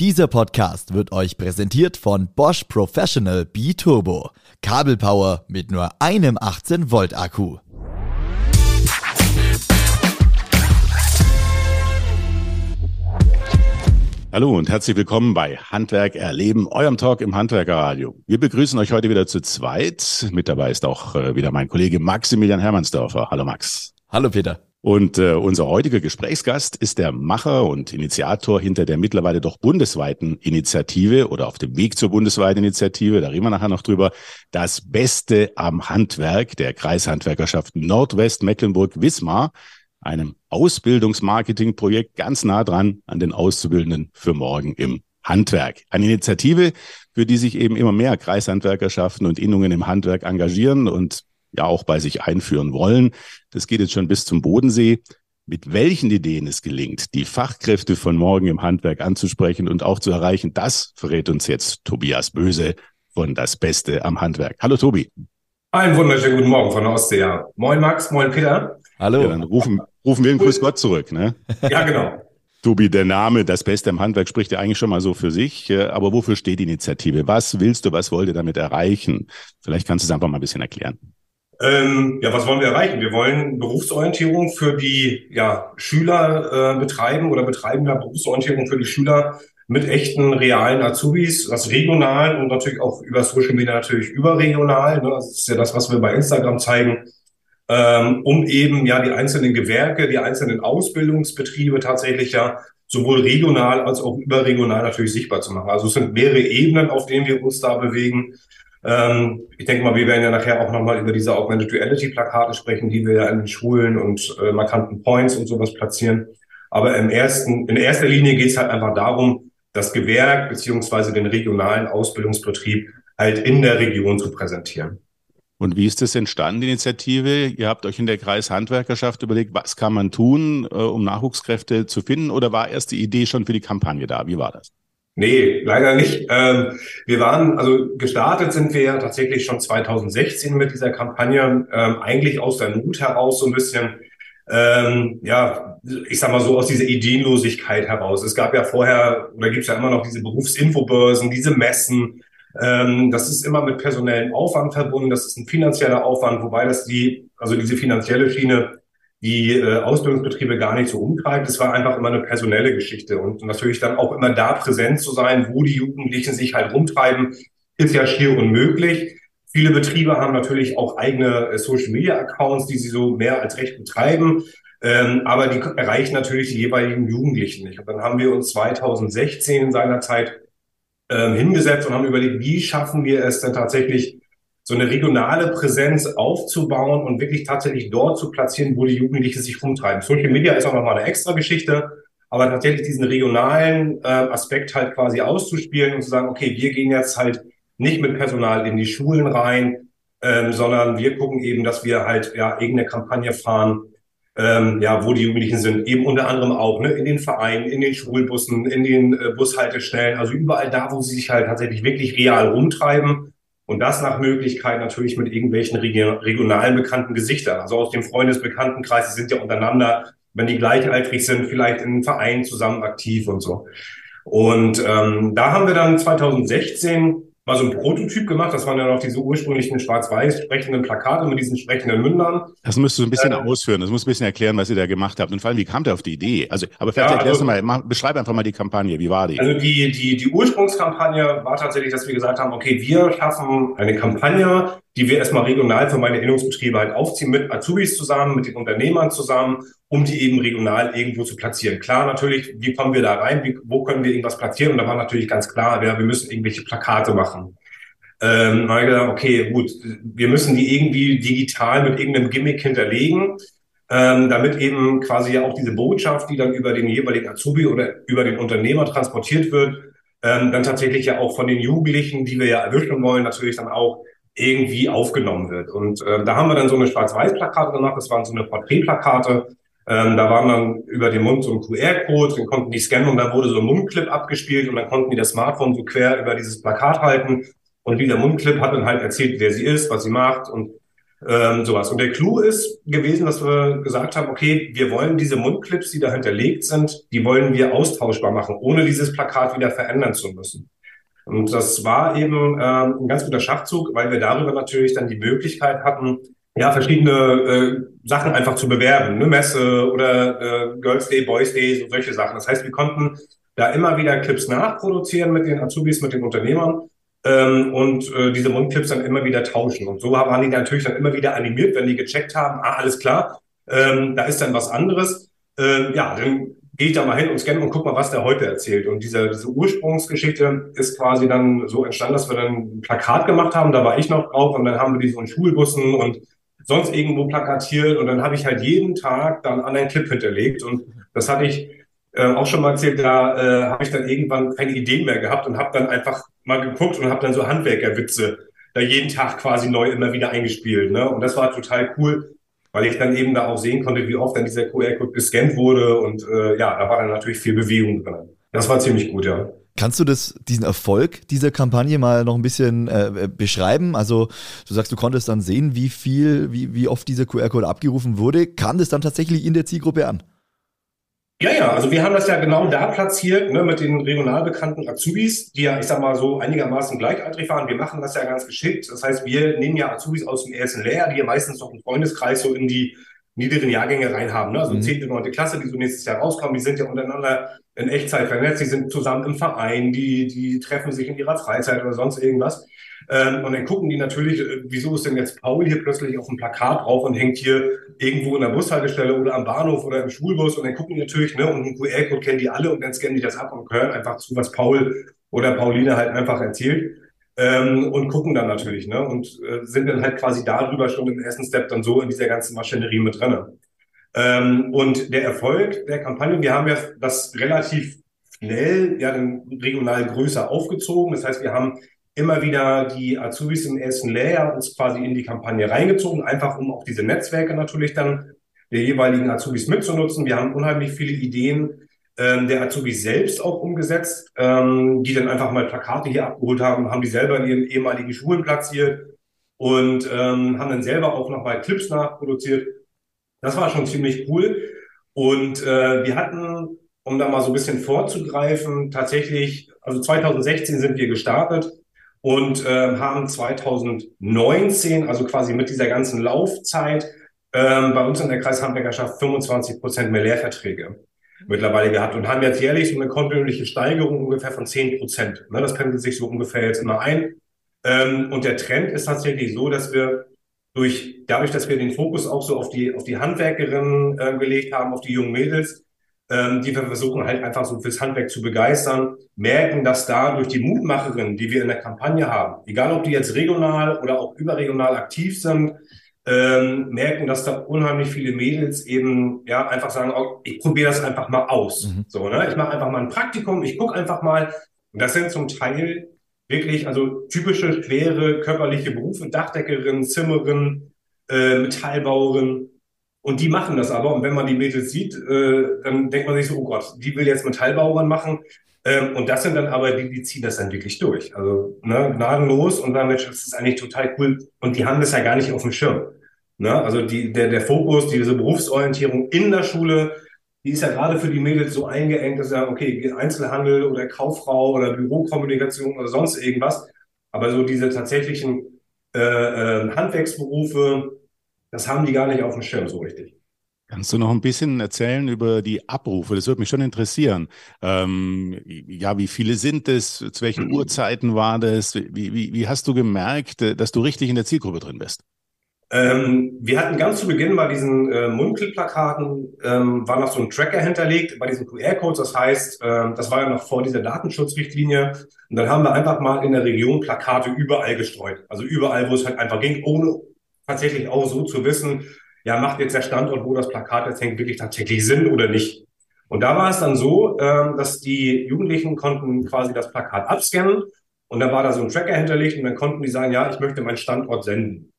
Dieser Podcast wird euch präsentiert von Bosch Professional B-Turbo. Kabelpower mit nur einem 18 Volt Akku. Hallo und herzlich willkommen bei Handwerk erleben, eurem Talk im Handwerkerradio. Wir begrüßen euch heute wieder zu zweit. Mit dabei ist auch äh, wieder mein Kollege Maximilian Hermannsdorfer. Hallo Max. Hallo Peter. Und äh, unser heutiger Gesprächsgast ist der Macher und Initiator hinter der mittlerweile doch bundesweiten Initiative oder auf dem Weg zur bundesweiten Initiative, da reden wir nachher noch drüber, das Beste am Handwerk der Kreishandwerkerschaft Nordwest Mecklenburg-Wismar, einem Ausbildungsmarketingprojekt ganz nah dran an den Auszubildenden für morgen im Handwerk. Eine Initiative, für die sich eben immer mehr Kreishandwerkerschaften und Innungen im Handwerk engagieren und ja auch bei sich einführen wollen. Das geht jetzt schon bis zum Bodensee. Mit welchen Ideen es gelingt, die Fachkräfte von morgen im Handwerk anzusprechen und auch zu erreichen, das verrät uns jetzt Tobias Böse von Das Beste am Handwerk. Hallo Tobi. Einen wunderschönen guten Morgen von der Ostsee. Ja. Moin Max, moin Peter. Hallo. Ja, dann rufen, rufen wir einen Grüß Gott zurück. Ne? Ja, genau. Tobi, der Name Das Beste am Handwerk spricht ja eigentlich schon mal so für sich. Aber wofür steht die Initiative? Was willst du, was wollt ihr damit erreichen? Vielleicht kannst du es einfach mal ein bisschen erklären. Ähm, ja, was wollen wir erreichen? Wir wollen Berufsorientierung für die ja, Schüler äh, betreiben oder betreiben ja Berufsorientierung für die Schüler mit echten realen Azubis, das regional und natürlich auch über Social Media natürlich überregional. Ne? Das ist ja das, was wir bei Instagram zeigen, ähm, um eben ja die einzelnen Gewerke, die einzelnen Ausbildungsbetriebe tatsächlich ja sowohl regional als auch überregional natürlich sichtbar zu machen. Also es sind mehrere Ebenen, auf denen wir uns da bewegen. Ähm, ich denke mal, wir werden ja nachher auch nochmal über diese Augmented Reality Plakate sprechen, die wir ja in den Schulen und äh, markanten Points und sowas platzieren. Aber im ersten, in erster Linie geht es halt einfach darum, das Gewerk beziehungsweise den regionalen Ausbildungsbetrieb halt in der Region zu präsentieren. Und wie ist das entstanden, die Initiative? Ihr habt euch in der Kreishandwerkerschaft überlegt, was kann man tun, äh, um Nachwuchskräfte zu finden? Oder war erst die Idee schon für die Kampagne da? Wie war das? Nee, leider nicht. Ähm, wir waren, also gestartet sind wir ja tatsächlich schon 2016 mit dieser Kampagne, ähm, eigentlich aus der Not heraus so ein bisschen, ähm, ja, ich sag mal so aus dieser Ideenlosigkeit heraus. Es gab ja vorher, oder gibt es ja immer noch diese Berufsinfobörsen, diese Messen. Ähm, das ist immer mit personellem Aufwand verbunden, das ist ein finanzieller Aufwand, wobei das die, also diese finanzielle Schiene die äh, Ausbildungsbetriebe gar nicht so umtreibt. Es war einfach immer eine personelle Geschichte und natürlich dann auch immer da präsent zu sein, wo die Jugendlichen sich halt rumtreiben, ist ja schier unmöglich. Viele Betriebe haben natürlich auch eigene äh, Social Media Accounts, die sie so mehr als recht betreiben. Ähm, aber die erreichen natürlich die jeweiligen Jugendlichen nicht. Und dann haben wir uns 2016 in seiner Zeit ähm, hingesetzt und haben überlegt, wie schaffen wir es denn tatsächlich, so eine regionale Präsenz aufzubauen und wirklich tatsächlich dort zu platzieren, wo die Jugendlichen sich rumtreiben. Social Media ist auch nochmal eine extra Geschichte, aber tatsächlich diesen regionalen äh, Aspekt halt quasi auszuspielen und zu sagen, okay, wir gehen jetzt halt nicht mit Personal in die Schulen rein, ähm, sondern wir gucken eben, dass wir halt ja irgendeine Kampagne fahren, ähm, ja, wo die Jugendlichen sind, eben unter anderem auch ne, in den Vereinen, in den Schulbussen, in den äh, Bushaltestellen, also überall da, wo sie sich halt tatsächlich wirklich real rumtreiben und das nach Möglichkeit natürlich mit irgendwelchen regionalen bekannten Gesichtern. Also aus dem Freundesbekanntenkreis, die sind ja untereinander, wenn die gleichaltrig sind, vielleicht in Vereinen zusammen aktiv und so. Und ähm, da haben wir dann 2016 mal so ein Prototyp gemacht. Das waren ja noch diese ursprünglichen schwarz-weiß sprechenden Plakate mit diesen sprechenden Mündern. Das müsstest du ein bisschen äh, ausführen. Das muss ein bisschen erklären, was ihr da gemacht habt. Und vor allem, wie kam der auf die Idee? Also, aber vielleicht ja, erklärst also, du mal, beschreib einfach mal die Kampagne. Wie war die? Also die, die, die Ursprungskampagne war tatsächlich, dass wir gesagt haben, okay, wir schaffen eine Kampagne, die wir erstmal regional für meine Innungsbetriebe halt aufziehen, mit Azubis zusammen, mit den Unternehmern zusammen, um die eben regional irgendwo zu platzieren. Klar, natürlich, wie kommen wir da rein? Wie, wo können wir irgendwas platzieren? Und da war natürlich ganz klar, ja, wir müssen irgendwelche Plakate machen. Ähm, habe ich gedacht, okay, gut, wir müssen die irgendwie digital mit irgendeinem Gimmick hinterlegen, ähm, damit eben quasi ja auch diese Botschaft, die dann über den jeweiligen Azubi oder über den Unternehmer transportiert wird, ähm, dann tatsächlich ja auch von den Jugendlichen, die wir ja erwischen wollen, natürlich dann auch irgendwie aufgenommen wird. Und äh, da haben wir dann so eine Schwarz-Weiß-Plakate gemacht, das waren so eine Porträtplakate. Ähm, da waren dann über den Mund so ein QR-Code, den konnten die scannen und da wurde so ein Mundclip abgespielt und dann konnten die das Smartphone so quer über dieses Plakat halten. Und dieser Mundclip hat dann halt erzählt, wer sie ist, was sie macht und Ähm, sowas. Und der Clou ist gewesen, dass wir gesagt haben, okay, wir wollen diese Mundclips, die da hinterlegt sind, die wollen wir austauschbar machen, ohne dieses Plakat wieder verändern zu müssen. Und das war eben ähm, ein ganz guter Schachzug, weil wir darüber natürlich dann die Möglichkeit hatten, ja, verschiedene äh, Sachen einfach zu bewerben, eine Messe oder äh, Girls Day, Boys Day, so solche Sachen. Das heißt, wir konnten da immer wieder Clips nachproduzieren mit den Azubis, mit den Unternehmern ähm, und äh, diese Mundclips dann immer wieder tauschen. Und so waren die natürlich dann immer wieder animiert, wenn die gecheckt haben, ah, alles klar, ähm, da ist dann was anderes. Ähm, ja, dann gehe ich da mal hin und scanne und guck mal, was der heute erzählt. Und diese, diese Ursprungsgeschichte ist quasi dann so entstanden, dass wir dann ein Plakat gemacht haben, da war ich noch drauf und dann haben wir die so in Schulbussen und sonst irgendwo plakatiert und dann habe ich halt jeden Tag dann an einen Clip hinterlegt und das hatte ich äh, auch schon mal erzählt, da äh, habe ich dann irgendwann keine Ideen mehr gehabt und habe dann einfach mal geguckt und habe dann so Handwerkerwitze da jeden Tag quasi neu immer wieder eingespielt. Ne? Und das war total cool, weil ich dann eben da auch sehen konnte, wie oft dann dieser QR-Code gescannt wurde und äh, ja, da war dann natürlich viel Bewegung drin. Das war ziemlich gut, ja. Kannst du das, diesen Erfolg dieser Kampagne mal noch ein bisschen äh, beschreiben? Also du sagst, du konntest dann sehen, wie viel, wie, wie oft dieser QR-Code abgerufen wurde. Kam das dann tatsächlich in der Zielgruppe an? Ja, ja, also wir haben das ja genau da platziert, ne, mit den regional bekannten Azubis, die ja, ich sag mal, so einigermaßen gleichaltrig waren. Wir machen das ja ganz geschickt. Das heißt, wir nehmen ja Azubis aus dem ersten Lehrjahr, die ja meistens noch einen Freundeskreis so in die niederen Jahrgänge rein haben. Ne? Also mhm. 10., 9. Klasse, die so nächstes Jahr rauskommen, die sind ja untereinander in Echtzeit vernetzt, die sind zusammen im Verein, die, die treffen sich in ihrer Freizeit oder sonst irgendwas. Ähm, und dann gucken die natürlich, äh, wieso ist denn jetzt Paul hier plötzlich auf dem Plakat drauf und hängt hier irgendwo in der Bushaltestelle oder am Bahnhof oder im Schulbus und dann gucken die natürlich, ne, und einen QR-Code kennen die alle und dann scannen die das ab und hören einfach zu, was Paul oder Pauline halt einfach erzählt. Ähm, und gucken dann natürlich, ne, und äh, sind dann halt quasi darüber schon im ersten Step dann so in dieser ganzen Maschinerie mit drinne. Ähm, und der Erfolg der Kampagne, wir haben ja das relativ schnell ja dann regional größer aufgezogen. Das heißt, wir haben immer wieder die Azubis im ersten Lehrjahr uns quasi in die Kampagne reingezogen, einfach um auch diese Netzwerke natürlich dann der jeweiligen Azubis mitzunutzen. Wir haben unheimlich viele Ideen ähm, der Azubis selbst auch umgesetzt, ähm, die dann einfach mal Plakate hier abgeholt haben, haben die selber in ihren ehemaligen Schulen platziert und ähm, haben dann selber auch nochmal Clips nachproduziert. Das war schon ziemlich cool. Und äh, wir hatten, um da mal so ein bisschen vorzugreifen, tatsächlich, also 2016 sind wir gestartet und äh, haben 2019, also quasi mit dieser ganzen Laufzeit, ähm, bei uns in der Kreishandwerkerschaft 25 Prozent mehr Lehrverträge mittlerweile gehabt und haben jetzt jährlich so eine kontinuierliche Steigerung ungefähr von 10 Prozent. Ne, das pendelt sich so ungefähr jetzt immer ein. Ähm, und der Trend ist tatsächlich so, dass wir durch, dadurch, dass wir den Fokus auch so auf die, auf die Handwerkerinnen äh, gelegt haben, auf die jungen Mädels, ähm, die wir versuchen halt einfach so fürs Handwerk zu begeistern, merken, dass da durch die Mutmacherinnen, die wir in der Kampagne haben, egal ob die jetzt regional oder auch überregional aktiv sind, ähm, merken, dass da unheimlich viele Mädels eben ja einfach sagen, oh, ich probiere das einfach mal aus. Mhm. So, ne? Ich mache einfach mal ein Praktikum, ich gucke einfach mal. Und das sind zum Teil wirklich also typische schwere körperliche Berufe, Dachdeckerin, Zimmerin, äh, Metallbauerin, und die machen das aber. Und wenn man die Mädels sieht, äh, dann denkt man sich so, oh Gott, die will jetzt Metallbauern machen. Ähm, und das sind dann aber die, die ziehen das dann wirklich durch. Also ne, gnadenlos und damit ist eigentlich total cool. Und die haben das ja gar nicht auf dem Schirm. Ne? Also die, der, der Fokus, diese Berufsorientierung in der Schule, die ist ja gerade für die Mädels so eingeengt, dass sie sagen, okay, Einzelhandel oder Kauffrau oder Bürokommunikation oder sonst irgendwas. Aber so diese tatsächlichen äh, äh, Handwerksberufe, das haben die gar nicht auf dem Schirm so richtig. Kannst du noch ein bisschen erzählen über die Abrufe? Das würde mich schon interessieren. Ähm, ja, wie viele sind es? Zu welchen Uhrzeiten war das? Wie, wie, wie hast du gemerkt, äh, dass du richtig in der Zielgruppe drin bist? Ähm, wir hatten ganz zu Beginn bei diesen äh, Munkelplakaten, ähm, war noch so ein Tracker hinterlegt bei diesen QR-Codes. Das heißt, ähm, das war ja noch vor dieser Datenschutzrichtlinie. Und dann haben wir einfach mal in der Region Plakate überall gestreut. Also überall, wo es halt einfach ging, ohne tatsächlich auch so zu wissen, ja, macht jetzt der Standort, wo das Plakat jetzt hängt, wirklich tatsächlich Sinn oder nicht. Und da war es dann so, ähm, dass die Jugendlichen konnten quasi das Plakat abscannen und dann war da so ein Tracker hinterlegt und dann konnten die sagen, ja, ich möchte meinen Standort senden.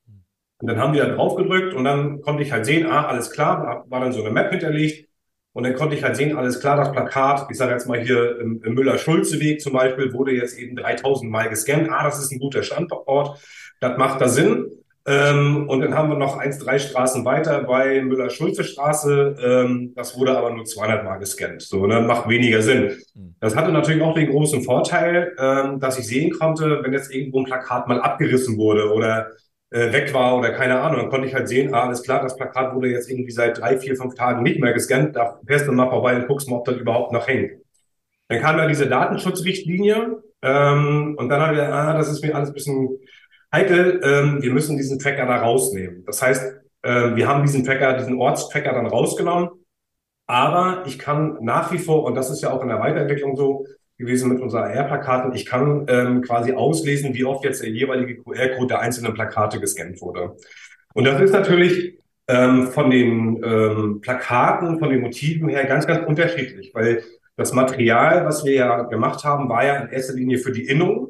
Und dann haben die da drauf gedrückt und dann konnte ich halt sehen, ah, alles klar, war dann so eine Map hinterlegt und dann konnte ich halt sehen, alles klar, das Plakat, ich sage jetzt mal hier im, im Müller-Schulze-Weg zum Beispiel, wurde jetzt eben 3000 Mal gescannt. Ah, das ist ein guter Standort, das macht da Sinn. Ähm, und dann haben wir noch eins, drei Straßen weiter bei Müller-Schulze-Straße. Ähm, das wurde aber nur 200 Mal gescannt. So, ne? macht weniger Sinn. Hm. Das hatte natürlich auch den großen Vorteil, ähm, dass ich sehen konnte, wenn jetzt irgendwo ein Plakat mal abgerissen wurde oder äh, weg war oder keine Ahnung, dann konnte ich halt sehen, ah, alles klar, das Plakat wurde jetzt irgendwie seit drei, vier, fünf Tagen nicht mehr gescannt. Da fährst du mal vorbei und guckst mal, ob das überhaupt noch hängt. Dann kam ja diese Datenschutzrichtlinie ähm, und dann habe ich ah, das ist mir alles ein bisschen heikel, ähm, wir müssen diesen Tracker da rausnehmen. Das heißt, äh, wir haben diesen Tracker, diesen Ortstracker dann rausgenommen, aber ich kann nach wie vor, und das ist ja auch in der Weiterentwicklung so gewesen mit unseren AR-Plakaten, ich kann ähm, quasi auslesen, wie oft jetzt der jeweilige QR-Code der einzelnen Plakate gescannt wurde. Und das ist natürlich ähm, von den ähm, Plakaten, von den Motiven her ganz, ganz unterschiedlich, weil das Material, was wir ja gemacht haben, war ja in erster Linie für die Innung.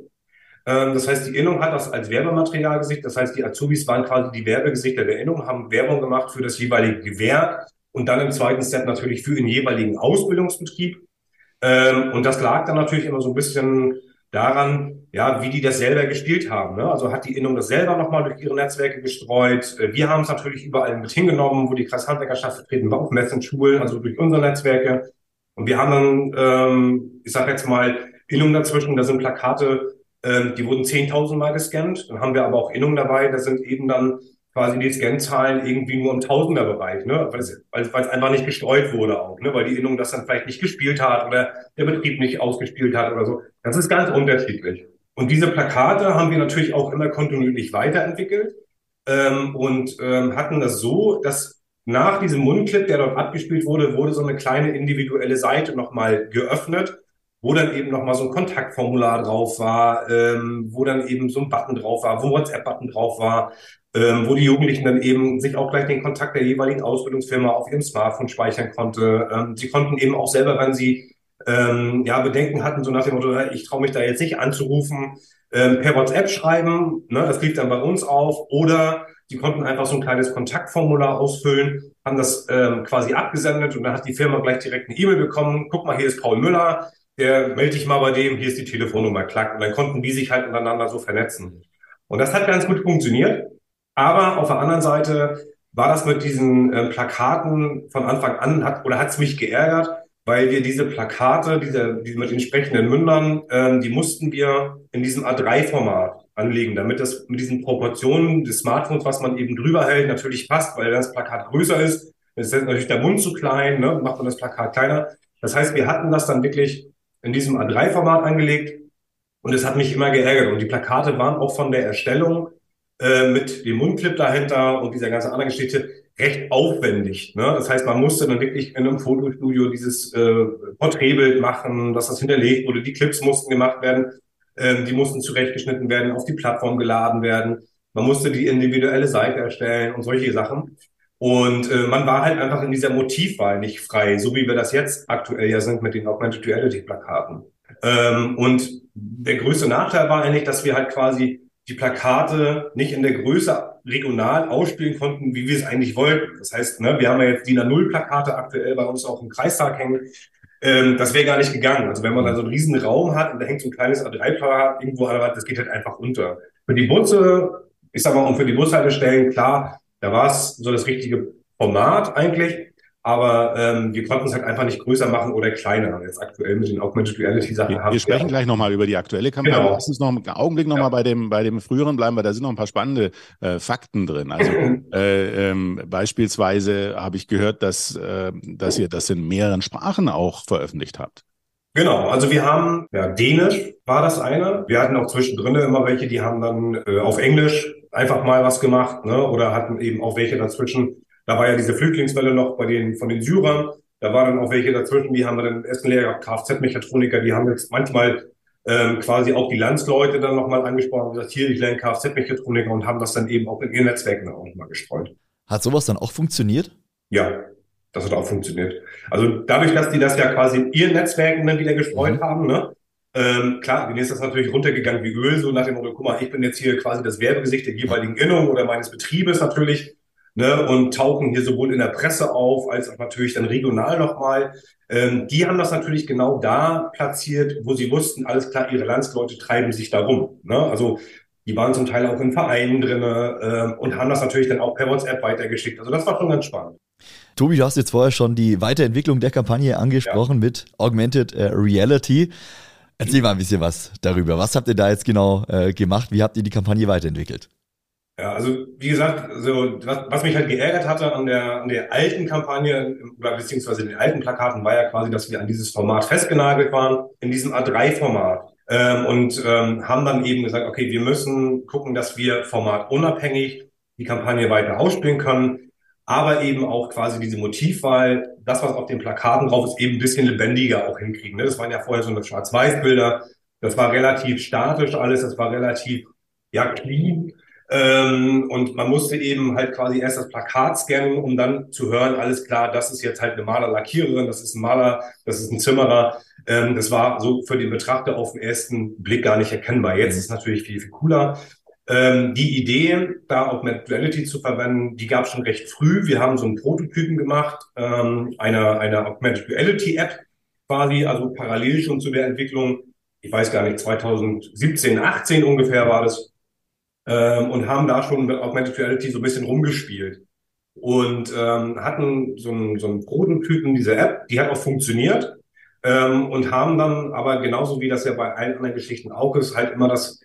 Ähm, das heißt, die Innung hat das als Werbematerial gesicht. Das heißt, die Azubis waren quasi die Werbegesichter der Innung, haben Werbung gemacht für das jeweilige Gewerk und dann im zweiten Step natürlich für den jeweiligen Ausbildungsbetrieb. Ähm, und das lag dann natürlich immer so ein bisschen daran, ja, wie die das selber gespielt haben. Ne? Also hat die Innung das selber nochmal durch ihre Netzwerke gestreut. Äh, wir haben es natürlich überall mit hingenommen, wo die Kreishandwerkerschaft vertreten war, auf Messen, Schulen, also durch unsere Netzwerke. Und wir haben dann, ähm, ich sage jetzt mal, Innung dazwischen, da sind Plakate ähm, die wurden 10.000 Mal gescannt. Dann haben wir aber auch Innungen dabei, da sind eben dann quasi die Scan-Zahlen irgendwie nur im Tausenderbereich, ne? weil, es, weil es einfach nicht gestreut wurde auch, ne? weil die Innung das dann vielleicht nicht gespielt hat oder der Betrieb nicht ausgespielt hat oder so. Das ist ganz unterschiedlich. Und diese Plakate haben wir natürlich auch immer kontinuierlich weiterentwickelt ähm, und ähm, hatten das so, dass nach diesem Mundclip, der dort abgespielt wurde, wurde so eine kleine individuelle Seite nochmal geöffnet, wo dann eben nochmal so ein Kontaktformular drauf war, ähm, wo dann eben so ein Button drauf war, wo WhatsApp-Button drauf war, ähm, wo die Jugendlichen dann eben sich auch gleich den Kontakt der jeweiligen Ausbildungsfirma auf ihrem Smartphone speichern konnte. Ähm, sie konnten eben auch selber, wenn sie ähm, ja Bedenken hatten, so nach dem Motto, ich traue mich da jetzt nicht anzurufen, ähm, per WhatsApp schreiben, ne, das lief dann bei uns auf, oder sie konnten einfach so ein kleines Kontaktformular ausfüllen, haben das ähm, quasi abgesendet und dann hat die Firma gleich direkt eine E-Mail bekommen, guck mal, hier ist Paul Müller, der melde dich mal bei dem, hier ist die Telefonnummer, klack. Und dann konnten die sich halt untereinander so vernetzen. Und das hat ganz gut funktioniert. Aber auf der anderen Seite war das mit diesen äh, Plakaten von Anfang an hat oder hat es mich geärgert, weil wir diese Plakate, diese, diese mit den sprechenden Mündern, ähm, die mussten wir in diesem A3-Format anlegen, damit das mit diesen Proportionen des Smartphones, was man eben drüber hält, natürlich passt, weil das Plakat größer ist, ist natürlich der Mund zu klein, ne, macht man das Plakat kleiner. Das heißt, wir hatten das dann wirklich in diesem A3-Format angelegt und es hat mich immer geärgert. Und die Plakate waren auch von der Erstellung äh, mit dem Mundclip dahinter und dieser ganzen anderen Geschichte recht aufwendig. Ne? Das heißt, man musste dann wirklich in einem Fotostudio dieses äh, Porträtbild machen, dass das hinterlegt wurde. Die Clips mussten gemacht werden, ähm, die mussten zurechtgeschnitten werden, auf die Plattform geladen werden. Man musste die individuelle Seite erstellen und solche Sachen. Und äh, man war halt einfach in dieser Motivwahl nicht frei, so wie wir das jetzt aktuell ja sind mit den Augmented Reality Plakaten. Ähm, und der größte Nachteil war eigentlich, dass wir halt quasi die Plakate nicht in der Größe regional ausspielen konnten, wie wir es eigentlich wollten. Das heißt, ne, wir haben ja jetzt DIN A0 Plakate aktuell bei uns auch im Kreistag hängen. Ähm, das wäre gar nicht gegangen. Also wenn man da so einen riesen Raum hat und da hängt so ein kleines A3-Plakat irgendwo an der Wand, das geht halt einfach unter. Für die Busse, ich sag mal, und für die Bushaltestellen, klar, da war es so das richtige Format eigentlich, aber ähm, wir konnten es halt einfach nicht größer machen oder kleiner. Jetzt aktuell mit den Augmented Reality Sachen wir, haben wir sprechen ja. gleich nochmal über die aktuelle Kampagne. Genau. Lass uns noch einen Augenblick nochmal ja. bei dem bei dem früheren bleiben, weil da sind noch ein paar spannende äh, Fakten drin. Also äh, ähm, beispielsweise habe ich gehört, dass äh, dass ihr das in mehreren Sprachen auch veröffentlicht habt. Genau, also wir haben, ja, Dänisch war das eine. Wir hatten auch zwischendrin immer welche, die haben dann äh, auf Englisch einfach mal was gemacht, ne? Oder hatten eben auch welche dazwischen. Da war ja diese Flüchtlingswelle noch bei den von den Syrern. Da waren dann auch welche dazwischen, die haben wir dann ersten Lehrer Kfz-Mechatroniker, die haben jetzt manchmal ähm, quasi auch die Landsleute dann nochmal angesprochen und gesagt, hier, ich lerne Kfz-Mechatroniker und haben das dann eben auch in ihren Netzwerken auch nochmal gestreut. Hat sowas dann auch funktioniert? Ja, das hat auch funktioniert. Also dadurch, dass die das ja quasi in ihren Netzwerken dann wieder gestreut mhm. haben, ne? Ähm, klar, denen ist das natürlich runtergegangen wie Öl, so nach dem Motto, guck mal, ich bin jetzt hier quasi das Werbegesicht der jeweiligen Innung oder meines Betriebes natürlich, ne, und tauchen hier sowohl in der Presse auf, als auch natürlich dann regional nochmal. Ähm, die haben das natürlich genau da platziert, wo sie wussten, alles klar, ihre Landsleute treiben sich darum. Ne? Also Die waren zum Teil auch in Vereinen drin äh, und haben das natürlich dann auch per WhatsApp weitergeschickt. Also das war schon ganz spannend. Tobi, du hast jetzt vorher schon die Weiterentwicklung der Kampagne angesprochen ja. mit Augmented äh, Reality. Erzähl mal ein bisschen was darüber. Was habt ihr da jetzt genau äh, gemacht? Wie habt ihr die Kampagne weiterentwickelt? Ja, also wie gesagt, so was, was mich halt geärgert hatte an der an der alten Kampagne beziehungsweise den alten Plakaten war ja quasi, dass wir an dieses Format festgenagelt waren in diesem A3-Format ähm, und ähm, haben dann eben gesagt, okay, wir müssen gucken, dass wir formatunabhängig die Kampagne weiter ausspielen können, aber eben auch quasi diese Motivwahl, das was auf den Plakaten drauf ist, eben ein bisschen lebendiger auch hinkriegen. Ne? Das waren ja vorher so eine Schwarz-Weiß-Bilder, das war relativ statisch alles, das war relativ ja clean ähm, und man musste eben halt quasi erst das Plakat scannen, um dann zu hören, alles klar, das ist jetzt halt eine Maler-Lackiererin, das ist ein Maler, das ist ein Zimmerer. Ähm, das war so für den Betrachter auf den ersten Blick gar nicht erkennbar. Jetzt ist es natürlich viel, viel cooler. Ähm, die Idee, da Augmented Reality zu verwenden, die gab schon recht früh. Wir haben so einen Prototypen gemacht, ähm, einer, einer Augmented Reality App quasi, also parallel schon zu der Entwicklung. Ich weiß gar nicht, 2017, 18 ungefähr war das ähm, und haben da schon mit Augmented Reality so ein bisschen rumgespielt und ähm, hatten so einen, so einen Prototypen dieser App, die hat auch funktioniert ähm, und haben dann aber genauso wie das ja bei allen anderen Geschichten auch ist, halt immer das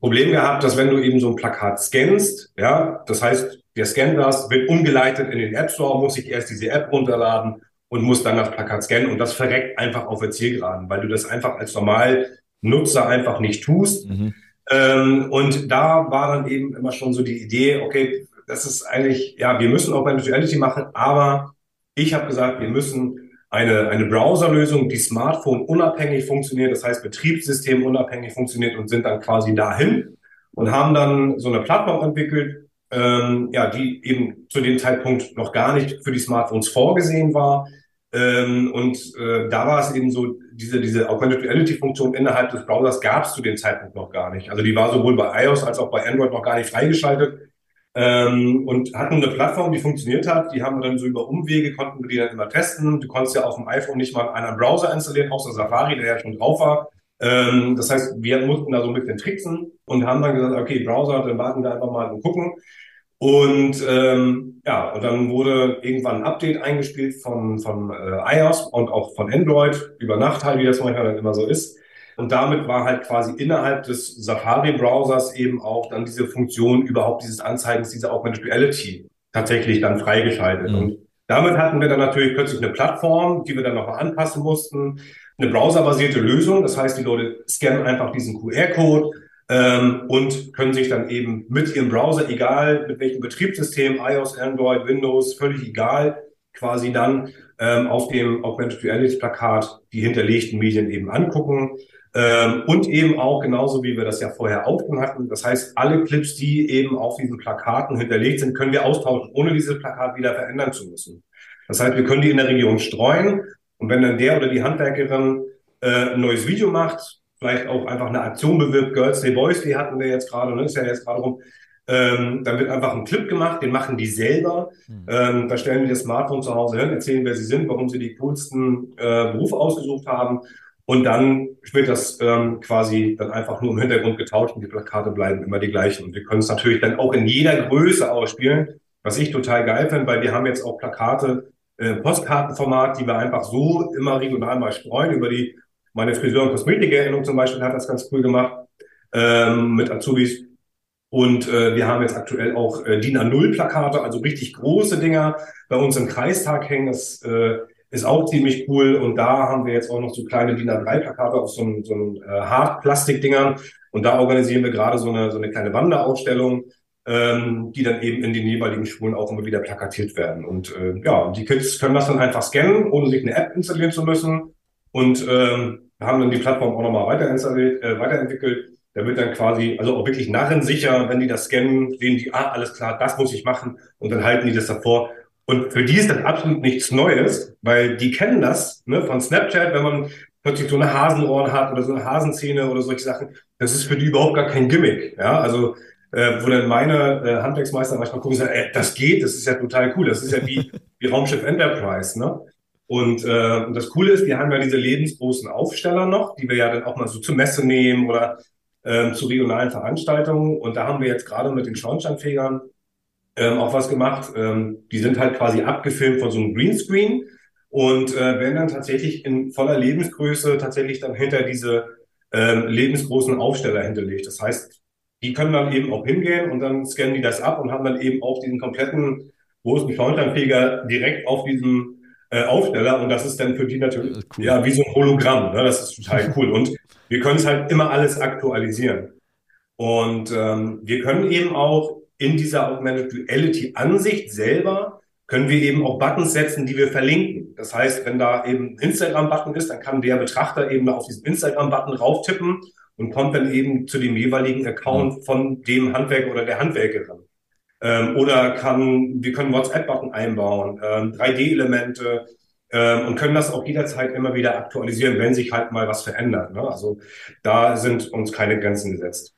Problem gehabt, dass wenn du eben so ein Plakat scannst, ja, das heißt, der scannt das, wird umgeleitet in den App Store, muss sich erst diese App runterladen und muss dann das Plakat scannen und das verreckt einfach auf der Zielgeraden, weil du das einfach als normal Nutzer einfach nicht tust. Mhm. Ähm, und da war dann eben immer schon so die Idee, okay, das ist eigentlich, ja, wir müssen auch Augmented Reality machen, aber ich habe gesagt, wir müssen eine, eine Browserlösung, die Smartphone unabhängig funktioniert, das heißt Betriebssystem unabhängig funktioniert und sind dann quasi dahin und haben dann so eine Plattform entwickelt, ähm, ja, die eben zu dem Zeitpunkt noch gar nicht für die Smartphones vorgesehen war. Ähm, und äh, da war es eben so, diese, diese Augmented Reality Funktion innerhalb des Browsers gab es zu dem Zeitpunkt noch gar nicht. Also die war sowohl bei iOS als auch bei Android noch gar nicht freigeschaltet. Ähm, und hatten eine Plattform, die funktioniert hat. Die haben wir dann so über Umwege, konnten wir die dann immer testen. Du konntest ja auf dem iPhone nicht mal einen Browser installieren, außer Safari, der ja schon drauf war. Ähm, das heißt, wir mussten da so mit den Tricksen und haben dann gesagt, okay, Browser, dann warten wir einfach mal und gucken. Und ähm, ja, und dann wurde irgendwann ein Update eingespielt von, von äh, iOS und auch von Android über Nacht halt, wie das manchmal dann immer so ist. Und damit war halt quasi innerhalb des Safari-Browsers eben auch dann diese Funktion überhaupt dieses Anzeigens, diese Augmented Reality tatsächlich dann freigeschaltet. Mhm. Und damit hatten wir dann natürlich plötzlich eine Plattform, die wir dann nochmal anpassen mussten. Eine browserbasierte Lösung. Das heißt, die Leute scannen einfach diesen QR-Code, ähm, und können sich dann eben mit ihrem Browser, egal mit welchem Betriebssystem, iOS, Android, Windows, völlig egal, quasi dann ähm, auf dem Augmented Reality Plakat die hinterlegten Medien eben angucken. Ähm, und eben auch genauso wie wir das ja vorher auch schon hatten. Das heißt, alle Clips, die eben auf diesen Plakaten hinterlegt sind, können wir austauschen, ohne dieses Plakat wieder verändern zu müssen. Das heißt, wir können die in der Region streuen und wenn dann der oder die Handwerkerin äh, ein neues Video macht, vielleicht auch einfach eine Aktion bewirbt, Girls Day Boys Day hatten wir jetzt gerade, ne, ist ja jetzt gerade rum, ähm, dann wird einfach ein Clip gemacht, den machen die selber. Mhm. Ähm, da stellen die das Smartphone zu Hause hin, erzählen, wer sie sind, warum sie die coolsten äh, Berufe ausgesucht haben. Und dann wird das ähm, quasi dann einfach nur im Hintergrund getauscht und die Plakate bleiben immer die gleichen. Und wir können es natürlich dann auch in jeder Größe ausspielen, was ich total geil finde, weil wir haben jetzt auch Plakate, äh, Postkartenformat, die wir einfach so immer regional mal streuen über die meine Friseur- und Kosmetikerinnung zum Beispiel hat das ganz cool gemacht ähm, mit Azubis. Und äh, wir haben jetzt aktuell auch äh, DIN A0-Plakate, also richtig große Dinger bei uns im Kreistag hängen. Das äh, ist auch ziemlich cool. Und da haben wir jetzt auch noch so kleine DIN A3-Plakate auf so, so einem äh, Hartplastikdingern. Und da organisieren wir gerade so eine, so eine kleine Wanderausstellung, ähm, die dann eben in den jeweiligen Schulen auch immer wieder plakatiert werden. Und äh, ja, die Kids können das dann einfach scannen, ohne sich eine App installieren zu müssen. Und ähm, haben dann die Plattform auch nochmal weiter äh, weiterentwickelt. Da wird dann quasi, also auch wirklich narrensicher, wenn die das scannen, sehen die, ah, alles klar, das muss ich machen und dann halten die das davor. Und für die ist das absolut nichts Neues, weil die kennen das ne, von Snapchat, wenn man plötzlich so eine Hasenohren hat oder so eine Hasenzähne oder solche Sachen. Das ist für die überhaupt gar kein Gimmick. Ja, also äh, wo dann meine äh, Handwerksmeister manchmal gucken und sagen, ey, das geht, das ist ja total cool. Das ist ja wie, wie Raumschiff Enterprise. Ne? Und, äh, und das Coole ist, wir haben ja diese lebensgroßen Aufsteller noch, die wir ja dann auch mal so zur Messe nehmen oder ähm, zu regionalen Veranstaltungen. Und da haben wir jetzt gerade mit den Schornsteinfegern ähm, auch was gemacht. Ähm, die sind halt quasi abgefilmt von so einem Greenscreen und äh, werden dann tatsächlich in voller Lebensgröße tatsächlich dann hinter diese ähm, lebensgroßen Aufsteller hinterlegt. Das heißt, die können dann eben auch hingehen und dann scannen die das ab und haben dann eben auch diesen kompletten großen Schornsteinfeger direkt auf diesem äh, Aufsteller und das ist dann für die natürlich cool. ja wie so ein Hologramm. Ne? Das ist total cool und wir können es halt immer alles aktualisieren. Und ähm, wir können eben auch in dieser Augmented Reality Ansicht selber können wir eben auch Buttons setzen, die wir verlinken. Das heißt, wenn da eben ein Instagram-Button ist, dann kann der Betrachter eben auf diesen Instagram-Button rauftippen und kommt dann eben zu dem jeweiligen Account von dem Handwerker oder der Handwerkerin. Ähm, oder kann, wir können WhatsApp-Button einbauen, ähm, 3D-Elemente ähm, und können das auch jederzeit immer wieder aktualisieren, wenn sich halt mal was verändert. Ne? Also da sind uns keine Grenzen gesetzt.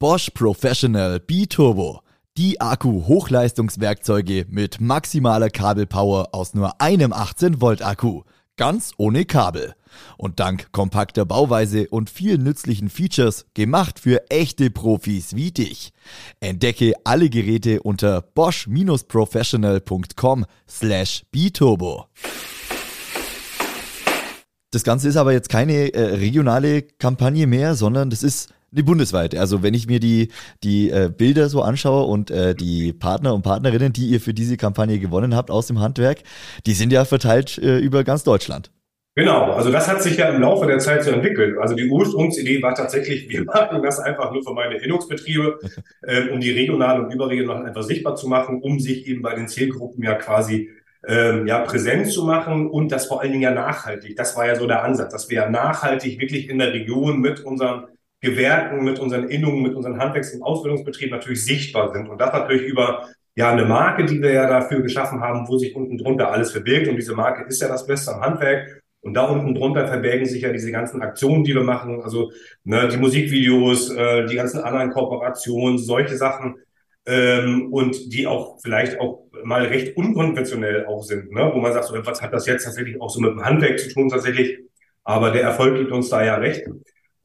Bosch Professional B-Turbo. Die Akku-Hochleistungswerkzeuge mit maximaler Kabelpower aus nur einem 18 Volt Akku. Ganz ohne Kabel. Und dank kompakter Bauweise und vielen nützlichen Features gemacht für echte Profis wie dich. Entdecke alle Geräte unter bosch-professional.com slash biturbo. Das Ganze ist aber jetzt keine äh, regionale Kampagne mehr, sondern das ist eine bundesweite. Also wenn ich mir die, die äh, Bilder so anschaue und äh, die Partner und Partnerinnen, die ihr für diese Kampagne gewonnen habt aus dem Handwerk, die sind ja verteilt äh, über ganz Deutschland. Genau, also das hat sich ja im Laufe der Zeit so entwickelt. Also die Ursprungsidee war tatsächlich, wir machen das einfach nur für meine Innungsbetriebe, ähm, um die regional und überregional einfach sichtbar zu machen, um sich eben bei den Zielgruppen ja quasi ähm, ja präsent zu machen und das vor allen Dingen ja nachhaltig. Das war ja so der Ansatz, dass wir ja nachhaltig wirklich in der Region mit unseren Gewerken, mit unseren Innungen, mit unseren Handwerks- und Ausbildungsbetrieben natürlich sichtbar sind. Und das natürlich über ja eine Marke, die wir ja dafür geschaffen haben, wo sich unten drunter alles verbirgt. Und diese Marke ist ja das Beste am Handwerk. Und da unten drunter verbergen sich ja diese ganzen Aktionen, die wir machen, also ne, die Musikvideos, äh, die ganzen anderen Kooperationen, solche Sachen ähm, und die auch vielleicht auch mal recht unkonventionell auch sind, ne? wo man sagt, so, was hat das jetzt tatsächlich auch so mit dem Handwerk zu tun tatsächlich, aber der Erfolg gibt uns da ja recht.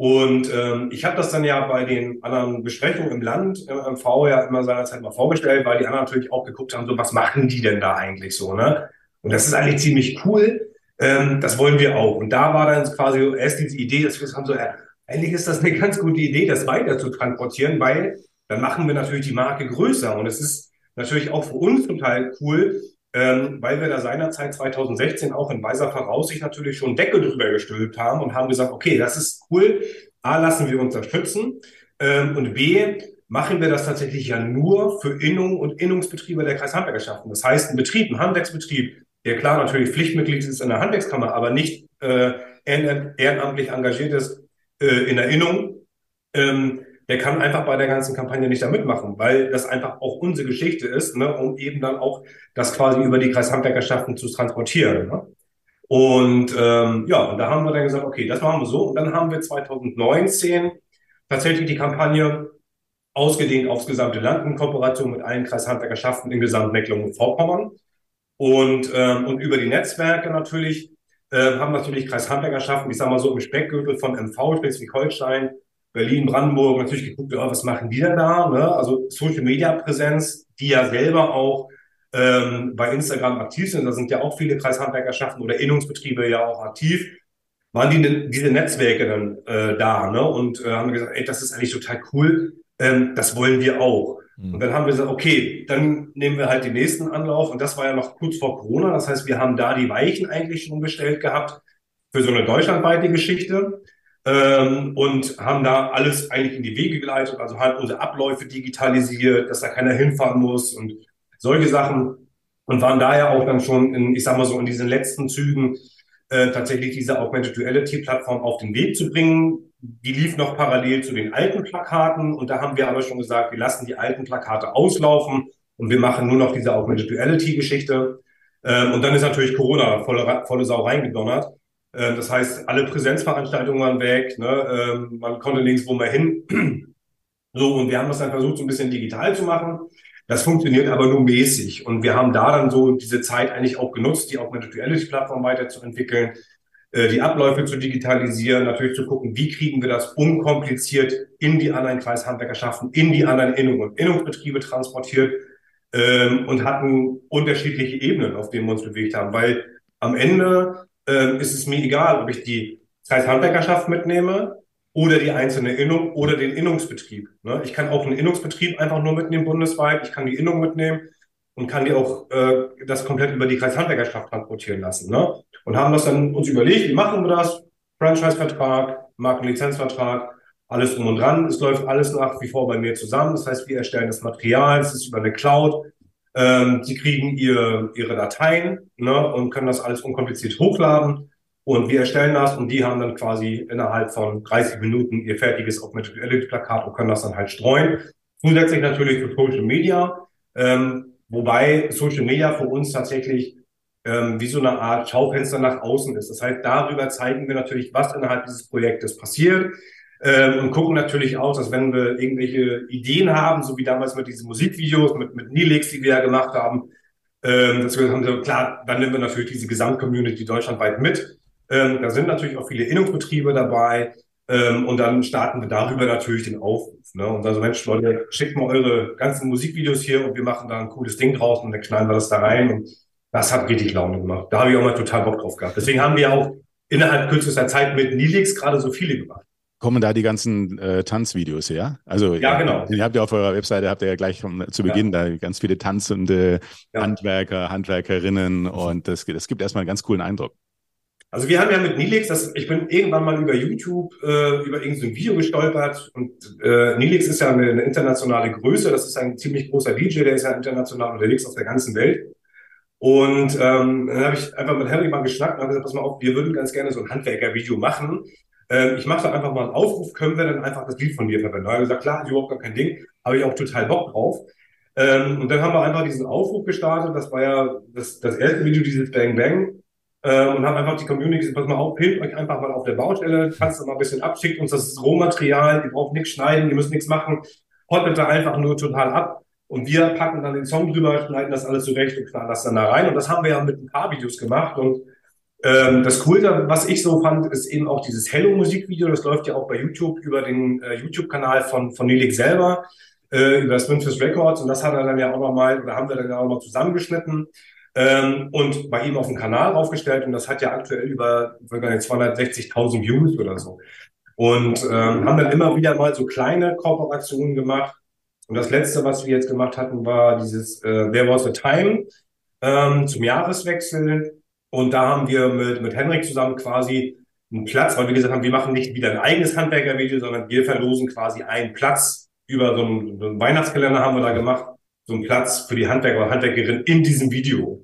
Und ähm, ich habe das dann ja bei den anderen Besprechungen im Land, im MV ja immer seinerzeit mal vorgestellt, weil die anderen natürlich auch geguckt haben, so was machen die denn da eigentlich so, ne? Und das ist eigentlich ziemlich cool, ähm, das wollen wir auch. Und da war dann quasi erst diese Idee, dass wir haben so, ja, eigentlich ist das eine ganz gute Idee, das weiter zu transportieren, weil dann machen wir natürlich die Marke größer. Und es ist natürlich auch für uns total cool, ähm, weil wir da seinerzeit 2016 auch in weiser Voraussicht natürlich schon Deckel drüber gestülpt haben und haben gesagt, okay, das ist cool. A, lassen wir unterstützen. Ähm, und B, machen wir das tatsächlich ja nur für Innung und Innungsbetriebe der Kreishandwerkerschaften. Das heißt, ein Betrieb, ein Handwerksbetrieb, der klar natürlich Pflichtmitglied ist in der Handwerkskammer, aber nicht äh, ehrenamtlich engagiert ist äh, in der Innung, ähm, der kann einfach bei der ganzen Kampagne nicht da mitmachen, weil das einfach auch unsere Geschichte ist, ne, um eben dann auch das quasi über die Kreishandwerkerschaften zu transportieren. Ne? Und ähm, ja, und da haben wir dann gesagt, okay, das machen wir so. Und dann haben wir 2019 tatsächlich die Kampagne ausgedehnt aufs gesamte Land in Kooperation mit allen Kreishandwerkerschaften in Gesamtmecklenburg-Vorpommern. Und, ähm, und über die Netzwerke natürlich äh, haben natürlich Kreishandwerkerschaften, ich sage mal so im Speckgürtel von MV, Schleswig-Holstein, Berlin, Brandenburg natürlich geguckt, ja, was machen die denn da? Ne? Also Social Media Präsenz, die ja selber auch ähm, bei Instagram aktiv sind, da sind ja auch viele Kreishandwerkerschaften oder Innungsbetriebe ja auch aktiv, waren die, diese Netzwerke dann äh, da ne? und äh, haben gesagt, ey, das ist eigentlich total cool, ähm, das wollen wir auch. Und dann haben wir gesagt, okay, dann nehmen wir halt den nächsten Anlauf. Und das war ja noch kurz vor Corona. Das heißt, wir haben da die Weichen eigentlich schon gestellt gehabt für so eine deutschlandweite Geschichte. Ähm, und haben da alles eigentlich in die Wege geleitet, also halt unsere Abläufe digitalisiert, dass da keiner hinfahren muss und solche Sachen. Und waren daher auch dann schon in, ich sag mal so, in diesen letzten Zügen äh, tatsächlich diese Augmented Reality Plattform auf den Weg zu bringen. Die lief noch parallel zu den alten Plakaten und da haben wir aber schon gesagt, wir lassen die alten Plakate auslaufen und wir machen nur noch diese Augmented Reality Geschichte. Ähm, und dann ist natürlich Corona volle, volle Sau reingedonnert. Ähm, das heißt, alle Präsenzveranstaltungen waren weg, ne? Ähm, man konnte nirgendwo mehr hin. so, und wir haben das dann versucht, so ein bisschen digital zu machen. Das funktioniert aber nur mäßig. Und wir haben da dann so diese Zeit eigentlich auch genutzt, die Augmented Reality Plattform weiterzuentwickeln äh, die Abläufe zu digitalisieren, natürlich zu gucken, wie kriegen wir das unkompliziert in die anderen Kreishandwerkerschaften, in die anderen Innung- und Innungsbetriebe transportiert ähm, und hatten unterschiedliche Ebenen, auf denen wir uns bewegt haben, weil am Ende ähm, ist es mir egal, ob ich die Kreishandwerkerschaft mitnehme oder die einzelne Innung oder den Innungsbetrieb. Ne? Ich kann auch einen Innungsbetrieb einfach nur mitnehmen bundesweit, ich kann die Innung mitnehmen und kann die auch äh, das komplett über die Kreishandwerkerschaft transportieren lassen. Ne? Und haben das dann uns überlegt, wie machen wir das? Franchise-Vertrag, Markenlizenzvertrag, alles um und dran. Es läuft alles nach wie vor bei mir zusammen. Das heißt, wir erstellen das Material, es ist über eine Cloud. Ähm, sie kriegen ihr, ihre Dateien ne, und können das alles unkompliziert hochladen. Und wir erstellen das und die haben dann quasi innerhalb von 30 Minuten ihr fertiges Augmented Reality Plakat und können das dann halt streuen. Zusätzlich natürlich für Social Media, ähm, wobei Social Media für uns tatsächlich ähm, wie so eine Art Schaufenster nach außen ist. Das heißt, darüber zeigen wir natürlich, was innerhalb dieses Projektes passiert ähm, und gucken natürlich auch, dass wenn wir irgendwelche Ideen haben, so wie damals mit diesen Musikvideos, mit, mit Nilix, die wir ja gemacht haben, ähm, dass wir haben klar, dann nehmen wir natürlich diese Gesamtcommunity deutschlandweit mit. Ähm, da sind natürlich auch viele Innungsbetriebe dabei. Ähm, und dann starten wir darüber natürlich den Aufruf. Ne? Und also, Mensch, Leute, schickt mal eure ganzen Musikvideos hier und wir machen da ein cooles Ding draus und dann knallen wir das da rein. Und das hat richtig Laune gemacht. Da habe ich auch mal total Bock drauf gehabt. Deswegen haben wir auch innerhalb kürzester Zeit mit Nilix gerade so viele gemacht. Kommen da die ganzen äh, Tanzvideos her? Also ja, genau. Ihr habt ja auf eurer Webseite habt ihr ja gleich vom, zu Beginn ja. da ganz viele tanzende ja. Handwerker, Handwerkerinnen und das, das gibt erstmal einen ganz coolen Eindruck. Also wir haben ja mit Nilix, das, ich bin irgendwann mal über YouTube äh, über irgendein Video gestolpert und äh, Nilix ist ja eine, eine, internationale Größe, das ist ein ziemlich großer DJ, der ist ja international unterwegs auf der ganzen Welt. Und ähm, dann habe ich einfach mit Henry mal geschnackt und habe gesagt, pass mal auf, wir würden ganz gerne so ein Handwerker-Video machen. Ähm, ich mache da einfach mal einen Aufruf, können wir dann einfach das Lied von dir verwenden? Da habe ich gesagt, klar, ist überhaupt gar kein Ding, habe ich auch total Bock drauf. Ähm, und dann haben wir einfach diesen Aufruf gestartet, das war ja das, das erste Video, dieses Bang Bang ähm, und haben einfach die Community gesagt, pass mal auf, filmt euch einfach mal auf der Baustelle, kannst du mal ein bisschen ab, schickt uns das Rohmaterial, ihr braucht nichts schneiden, ihr müsst nichts machen, hottet da einfach nur total ab und wir packen dann den Song drüber, schneiden das alles zurecht und knallen das dann da rein und das haben wir ja mit ein paar Videos gemacht und ähm, das Coole, was ich so fand, ist eben auch dieses Hello-Musikvideo, das läuft ja auch bei YouTube über den äh, YouTube-Kanal von, von Nelik selber, äh, über Memphis Records und das hat er dann ja auch nochmal, oder haben wir dann ja auch mal zusammengeschnitten ähm, und bei ihm auf dem Kanal aufgestellt und das hat ja aktuell über 260.000 Views oder so. Und ähm, haben dann immer wieder mal so kleine Kooperationen gemacht. Und das letzte, was wir jetzt gemacht hatten, war dieses äh, There Was a Time ähm, zum Jahreswechsel. Und da haben wir mit, mit Henrik zusammen quasi einen Platz, weil wir gesagt haben, wir machen nicht wieder ein eigenes Handwerkervideo, sondern wir verlosen quasi einen Platz über so einen, so einen Weihnachtskalender haben wir da gemacht so einen Platz für die Handwerker und Handwerkerin in diesem Video.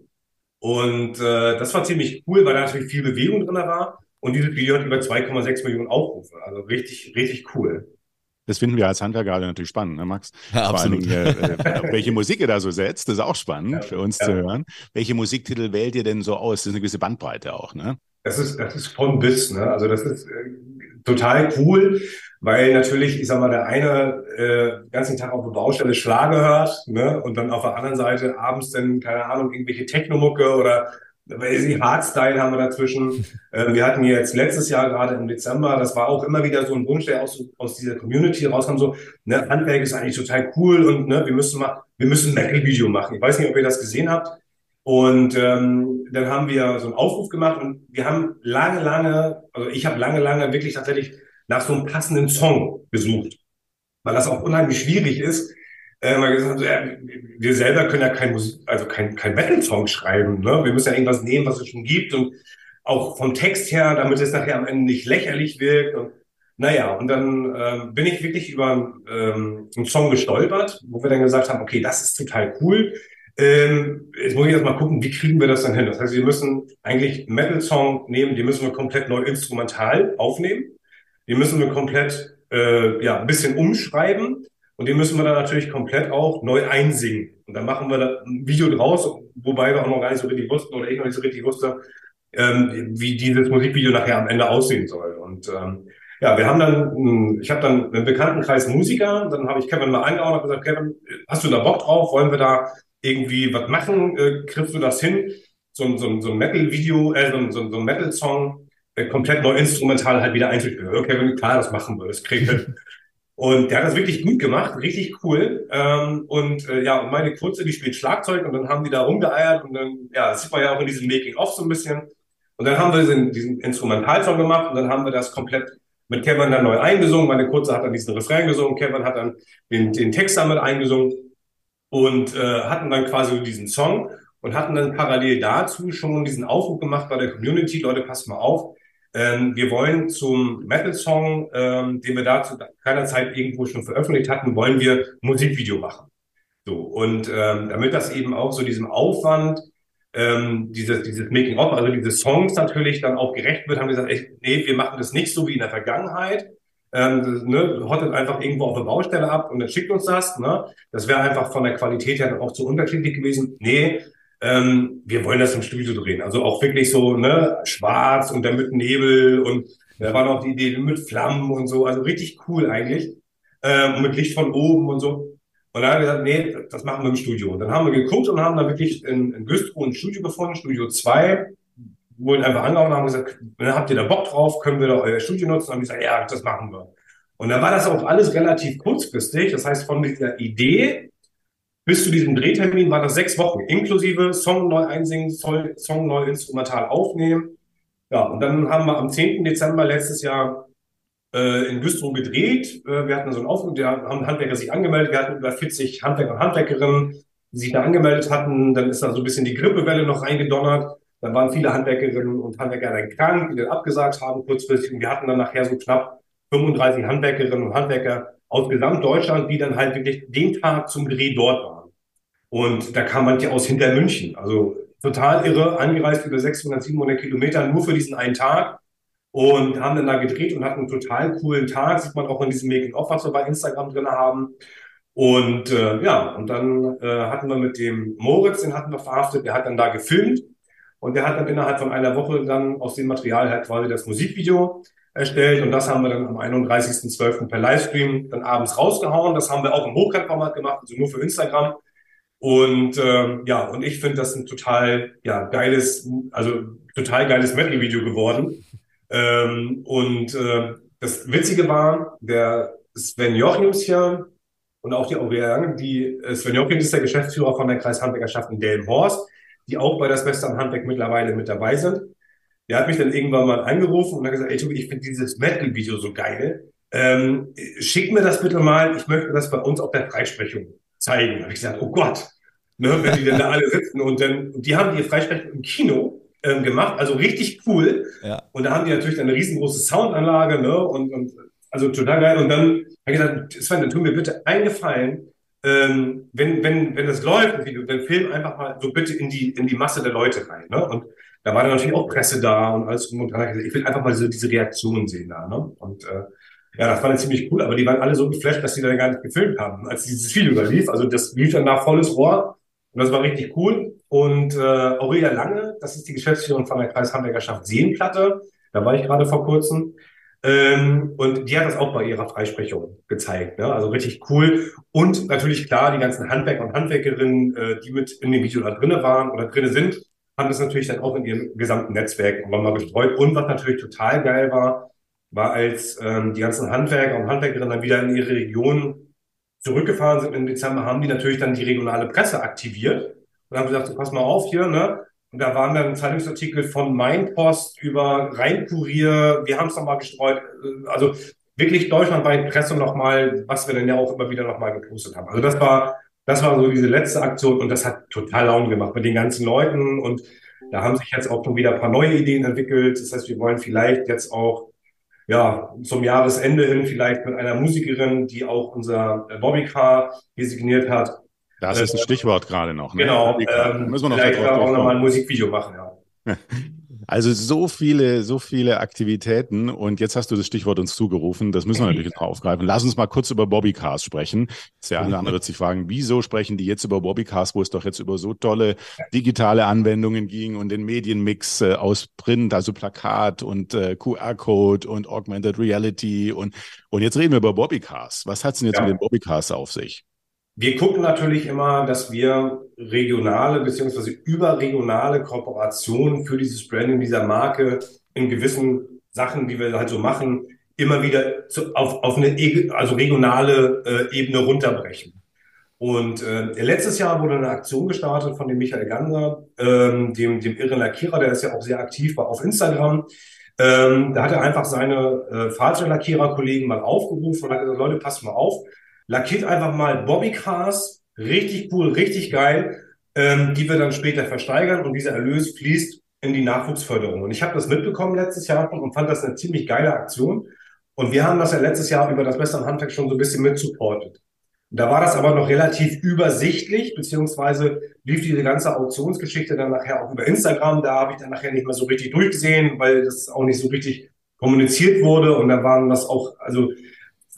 Und äh, das war ziemlich cool, weil da natürlich viel Bewegung drin war. Und dieses Video hat über 2,6 Millionen Aufrufe. Also richtig, richtig cool. Das finden wir als Handwerker gerade natürlich spannend, ne, Max? Ja, absolut. Allem, äh, welche Musik ihr da so setzt, das ist auch spannend ja, für uns ja. zu hören. Welche Musiktitel wählt ihr denn so aus? Das ist eine gewisse Bandbreite auch, ne? Das ist, das ist von bis, ne? Also das ist äh, total cool, weil natürlich, ich sag mal, der eine äh, den ganzen Tag auf der Baustelle Schlager hört, ne? Und dann auf der anderen Seite abends dann, keine Ahnung, irgendwelche Technomucke oder weiß ich, Hardstyle haben wir dazwischen. Ähm, wir hatten jetzt letztes Jahr gerade im Dezember, das war auch immer wieder so ein Wunsch, der aus, aus dieser Community rauskam, so, ne, Handwerk ist eigentlich total cool und ne, wir müssen mal, wir müssen ein Metal-Video machen. Ich weiß nicht, ob ihr das gesehen habt. Und ähm, dann haben wir so einen Aufruf gemacht und wir haben lange, lange, also ich habe lange, lange wirklich tatsächlich nach so einem passenden Song gesucht, weil das auch unheimlich schwierig ist. Äh, wir, gesagt, ja, wir selber können ja kein Musik, also kein, kein Metal-Song schreiben. Ne? Wir müssen ja irgendwas nehmen, was es schon gibt und auch vom Text her, damit es nachher am Ende nicht lächerlich wirkt. Und naja, und dann ähm, bin ich wirklich über ähm, einen Song gestolpert, wo wir dann gesagt haben, okay, das ist total cool. Ähm, jetzt muss ich erst mal gucken, wie kriegen wir das dann hin? Das heißt, wir müssen eigentlich Metal-Song nehmen, die müssen wir komplett neu instrumental aufnehmen. Die müssen wir komplett äh, ja, ein bisschen umschreiben und die müssen wir dann natürlich komplett auch neu einsingen. Und dann machen wir da ein Video draus, wobei wir auch noch gar nicht so richtig wussten oder ich noch nicht so richtig wusste, ähm, wie dieses Musikvideo nachher am Ende aussehen soll. Und ähm, ja, wir haben dann, ich habe dann einen Bekanntenkreis Musiker, dann habe ich Kevin mal eingehauen und gesagt, Kevin, hast du da Bock drauf? Wollen wir da irgendwie was machen, äh, kriegst du das hin, so, so, so ein Metal-Video, äh, so, so, so ein Metal-Song äh, komplett neu instrumental halt wieder einzuspielen. Okay, klar, das machen wir, das kriegen wir. Und der hat das wirklich gut gemacht, richtig cool. Ähm, und äh, ja, und meine Kurze, die spielt Schlagzeug und dann haben die da rumgeeiert und dann, ja, das sieht man ja auch in diesem Making-of so ein bisschen. Und dann haben wir diesen, diesen Instrumentalsong gemacht und dann haben wir das komplett mit Kevin dann neu eingesungen. Meine Kurze hat dann diesen Refrain gesungen, Kevin hat dann den, den Text damit eingesungen und äh, hatten dann quasi diesen Song und hatten dann parallel dazu schon diesen Aufruf gemacht bei der Community, Leute, passt mal auf, ähm, wir wollen zum Metal-Song, ähm, den wir dazu keiner Zeit irgendwo schon veröffentlicht hatten, wollen wir Musikvideo machen. So, und ähm, damit das eben auch so diesem Aufwand, ähm, dieses, dieses Making-of, also diese Songs natürlich dann auch gerecht wird, haben wir gesagt, ey, nee, wir machen das nicht so wie in der Vergangenheit. Ähm, ne, hottet einfach irgendwo auf der Baustelle ab und dann schickt uns das. Ne? Das wäre einfach von der Qualität her auch zu unterschiedlich gewesen. Nee, ähm, wir wollen das im Studio drehen. Also auch wirklich so ne, schwarz und dann mit Nebel und da war noch die Idee mit Flammen und so. Also richtig cool eigentlich. Ähm, mit Licht von oben und so. Und dann haben wir gesagt, nee, das machen wir im Studio. Und dann haben wir geguckt und haben da wirklich in, in Güstrow ein Studio gefunden, Studio 2, wurden einfach angehauen und haben gesagt, habt ihr da Bock drauf, können wir da euer Studio nutzen? Und haben gesagt, ja, das machen wir. Und dann war das auch alles relativ kurzfristig. Das heißt, von dieser Idee bis zu diesem Drehtermin waren das sechs Wochen, inklusive Song neu einsingen, Song neu instrumental aufnehmen. Ja, und dann haben wir am 10. Dezember letztes Jahr äh, in Güstrow gedreht. Äh, wir hatten so einen Aufruf, da haben Handwerker sich angemeldet. Wir hatten über 40 Handwerker und Handwerkerinnen, die sich da angemeldet hatten. Dann ist da so ein bisschen die Grippewelle noch reingedonnert. Dann waren viele Handwerkerinnen und Handwerker dann krank, die dann abgesagt haben kurzfristig. Und wir hatten dann nachher so knapp 35 Handwerkerinnen und Handwerker aus Gesamtdeutschland, die dann halt wirklich den Tag zum Dreh dort waren. Und da kam manche aus hinter München. Also total irre, angereist über 600, 700 Kilometer nur für diesen einen Tag und haben dann da gedreht und hatten einen total coolen Tag. Sieht man auch in diesem Making-of, was wir bei Instagram drin haben. Und äh, ja, und dann äh, hatten wir mit dem Moritz, den hatten wir verhaftet, der hat dann da gefilmt und der hat dann innerhalb von einer Woche dann aus dem Material halt quasi das Musikvideo erstellt und das haben wir dann am 31.12. per Livestream dann abends rausgehauen. Das haben wir auch im Hochkantformat gemacht, also nur für Instagram. Und ähm, ja, und ich finde das ein total ja geiles, also total geiles Metal-Video geworden. Ähm, und äh, das Witzige war, der Sven Jochims hier und auch die Aurelia die äh, Sven Jochims ist der Geschäftsführer von der Kreishandwerkerschaft in Delmenhorst, die auch bei das Western Handwerk mittlerweile mit dabei sind. Der hat mich dann irgendwann mal angerufen und hat gesagt, ey, Tobi, ich finde dieses Metal-Video so geil. Ähm, schick mir das bitte mal, ich möchte das bei uns auf der Freisprechung zeigen. Da habe ich gesagt, oh Gott, ne, wenn die denn da alle sitzen und dann, die haben die Freisprechung im Kino ähm, gemacht, also richtig cool. Ja. Und da haben die natürlich eine riesengroße Soundanlage, ne, und, und also total geil. Und dann habe ich gesagt, Sven, dann tu mir bitte einen Gefallen, ähm, wenn, wenn, wenn das läuft, dann film einfach mal so bitte in die, in die Masse der Leute rein, ne, und da war dann natürlich auch Presse da und alles und dran. Ich will einfach mal so diese Reaktionen sehen da, ne, und, äh, ja, das war dann ziemlich cool, aber die waren alle so geflasht, dass die da gar nicht gefilmt haben, als dieses Video da lief. Also das lief dann nach volles Rohr und das war richtig cool. Und äh, Aurelia Lange, das ist die Geschäftsführerin von der Kreishandwerkerschaft Seenplatte. Da war ich gerade vor kurzem. Ähm, und die hat das auch bei ihrer Freisprechung gezeigt. Ne? Also richtig cool. Und natürlich klar, die ganzen Handwerker und Handwerkerinnen, äh, die mit in dem Video da drinnen waren oder drinnen sind, haben das natürlich dann auch in ihrem gesamten Netzwerk mal gestreut. Und was natürlich total geil war, war, als ähm, die ganzen Handwerker und Handwerkerinnen dann wieder in ihre Region zurückgefahren sind im Dezember, haben die natürlich dann die regionale Presse aktiviert und haben gesagt, so, pass mal auf hier, ne? Und da waren dann Zeitungsartikel von Mainpost über Rheinkurier, wir haben es nochmal gestreut, äh, also wirklich deutschlandweit Presse nochmal, was wir dann ja auch immer wieder nochmal gepostet haben. Also das war, das war so diese letzte Aktion und das hat total Laune gemacht mit den ganzen Leuten und da haben sich jetzt auch schon wieder ein paar neue Ideen entwickelt. Das heißt, wir wollen vielleicht jetzt auch ja, zum Jahresende hin vielleicht mit einer Musikerin, die auch unser Bobbycar designiert hat. Das ist ein Stichwort gerade noch. Ne? Genau. Ähm, müssen wir noch vielleicht auch nochmal ein Musikvideo machen, ja. Also so viele, so viele Aktivitäten und jetzt hast du das Stichwort uns zugerufen. Das müssen wir natürlich noch aufgreifen. Lass uns mal kurz über Bobbycars sprechen. Der eine andere wird sich fragen, wieso sprechen die jetzt über Bobbycars, wo es doch jetzt über so tolle digitale Anwendungen ging und den Medienmix äh, aus Print, also Plakat und äh, QR-Code und Augmented Reality und und jetzt reden wir über Bobbycars. Was hat's denn jetzt ja. mit den Bobbycars auf sich? Wir gucken natürlich immer, dass wir regionale beziehungsweise überregionale Kooperationen für dieses Branding dieser Marke in gewissen Sachen, die wir halt so machen, immer wieder zu, auf, auf eine also regionale äh, Ebene runterbrechen. Und äh, letztes Jahr wurde eine Aktion gestartet von dem Michael Ganger, ähm, dem, dem irren Lackierer, der ist ja auch sehr aktiv war auf Instagram. Ähm, da hat er einfach seine äh, Fahrzeuglackierer-Kollegen mal aufgerufen und hat gesagt, Leute, passt mal auf, lackiert einfach mal Bobbycars, richtig cool, richtig geil, ähm, die wir dann später versteigern und dieser Erlös fließt in die Nachwuchsförderung. Und ich habe das mitbekommen letztes Jahr und fand das eine ziemlich geile Aktion. Und wir haben das ja letztes Jahr über das Beste Handwerk schon so ein bisschen mitsupportet. Da war das aber noch relativ übersichtlich, beziehungsweise lief diese ganze Auktionsgeschichte dann nachher auch über Instagram. Da habe ich dann nachher nicht mehr so richtig durchgesehen, weil das auch nicht so richtig kommuniziert wurde. Und da waren das auch, also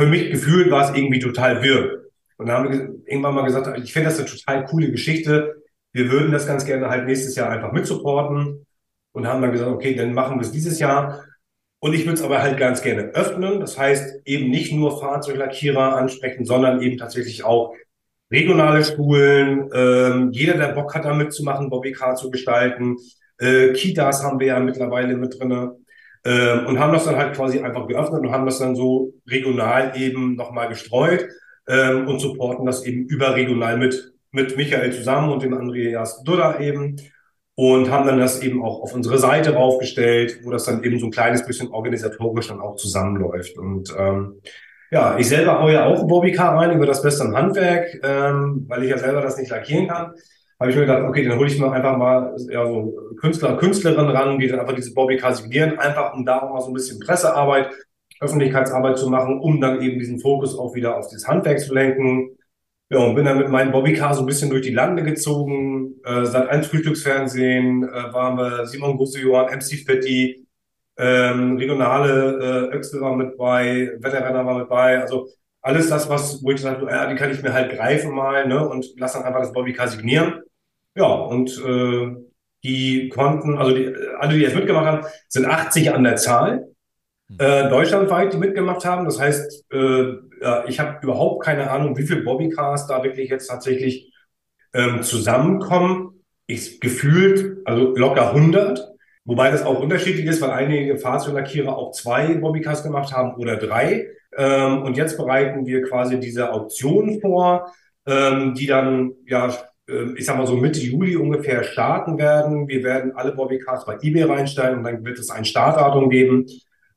für mich gefühlt war es irgendwie total wirr. Und da haben wir irgendwann mal gesagt, ich finde das eine total coole Geschichte. Wir würden das ganz gerne halt nächstes Jahr einfach mitsupporten und haben dann gesagt, okay, dann machen wir es dieses Jahr. Und ich würde es aber halt ganz gerne öffnen. Das heißt, eben nicht nur Fahrzeuglackierer ansprechen, sondern eben tatsächlich auch regionale Schulen. Ähm, jeder, der Bock hat, da mitzumachen, Bobbycar zu gestalten. Äh, Kitas haben wir ja mittlerweile mit drinne. Ähm, und haben das dann halt quasi einfach geöffnet und haben das dann so regional eben nochmal gestreut ähm, und supporten das eben überregional mit, mit Michael zusammen und dem Andreas Dudda eben und haben dann das eben auch auf unsere Seite raufgestellt, wo das dann eben so ein kleines bisschen organisatorisch dann auch zusammenläuft. Und ähm, ja, ich selber haue ja auch Bobbycar rein über das Beste am Handwerk, ähm, weil ich ja selber das nicht lackieren kann. Habe ich mir gedacht, okay, dann hole ich mir einfach mal ja, so Künstler, Künstlerinnen ran, die dann einfach diese Bobbycar signieren, einfach um da auch mal so ein bisschen Pressearbeit, Öffentlichkeitsarbeit zu machen, um dann eben diesen Fokus auch wieder auf das Handwerk zu lenken. Ja, und bin dann mit meinem Bobbycar so ein bisschen durch die Lande gezogen. Äh, seit ein Frühstücksfernsehen äh, waren wir Simon Gusse-Johann, MC Fetti, ähm, regionale äh, Öxel war mit bei, Wetterrenner war mit bei. Also alles das, was, wo ich gesagt habe, ja, die kann ich mir halt greifen mal, ne, und lass dann einfach das Bobbycar signieren. Ja, und äh, die konnten, also die, alle, die jetzt mitgemacht haben, sind 80 an der Zahl. Hm. Äh, deutschlandweit, die mitgemacht haben. Das heißt, äh, äh, ich habe überhaupt keine Ahnung, wie viele Bobbycars da wirklich jetzt tatsächlich ähm, zusammenkommen. Ich gefühlt, also locker 100. Wobei das auch unterschiedlich ist, weil einige Fahrzeuglackierer auch zwei Bobbycars gemacht haben oder drei. Ähm, und jetzt bereiten wir quasi diese Auktion vor, ähm, die dann, ja, ich sag mal so Mitte Juli ungefähr starten werden. Wir werden alle Bobbycars bei eBay reinstellen und dann wird es ein Startdatum geben.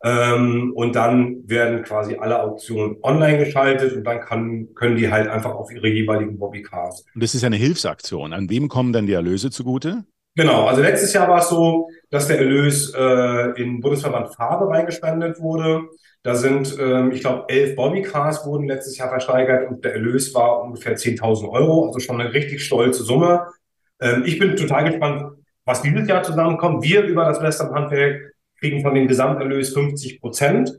Ähm, und dann werden quasi alle Auktionen online geschaltet und dann kann, können die halt einfach auf ihre jeweiligen Bobbycars. Und das ist eine Hilfsaktion. An wem kommen dann die Erlöse zugute? Genau, also letztes Jahr war es so, dass der Erlös äh, in Bundesverband Farbe reingespendet wurde. Da sind, ähm, ich glaube, elf Bobbycars wurden letztes Jahr versteigert und der Erlös war ungefähr 10.000 Euro, also schon eine richtig stolze Summe. Ähm, ich bin total gespannt, was dieses Jahr zusammenkommt. Wir über das Western Handwerk kriegen von dem Gesamterlös 50 Prozent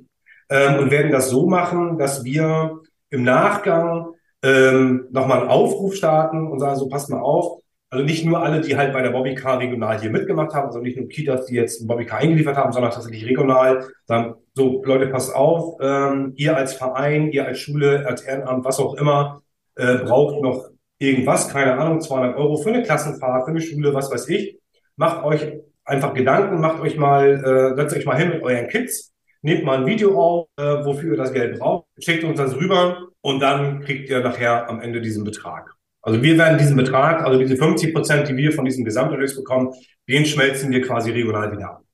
ähm, und werden das so machen, dass wir im Nachgang ähm, nochmal einen Aufruf starten und sagen, so passt mal auf, also nicht nur alle, die halt bei der Bobbycar regional hier mitgemacht haben, also nicht nur Kitas, die jetzt einen Bobbycar eingeliefert haben, sondern tatsächlich regional, sagen, so Leute, passt auf, ähm, ihr als Verein, ihr als Schule, als Ehrenamt, was auch immer, äh, braucht noch irgendwas, keine Ahnung, 200 Euro für eine Klassenfahrt, für eine Schule, was weiß ich. Macht euch einfach Gedanken, macht euch mal, äh, setzt euch mal hin mit euren Kids, nehmt mal ein Video auf, äh, wofür ihr das Geld braucht, schickt uns das rüber und dann kriegt ihr nachher am Ende diesen Betrag. Also wir werden diesen Betrag, also diese 50 Prozent, die wir von diesem Gesamterlös bekommen, den schmelzen wir quasi regional wieder ab.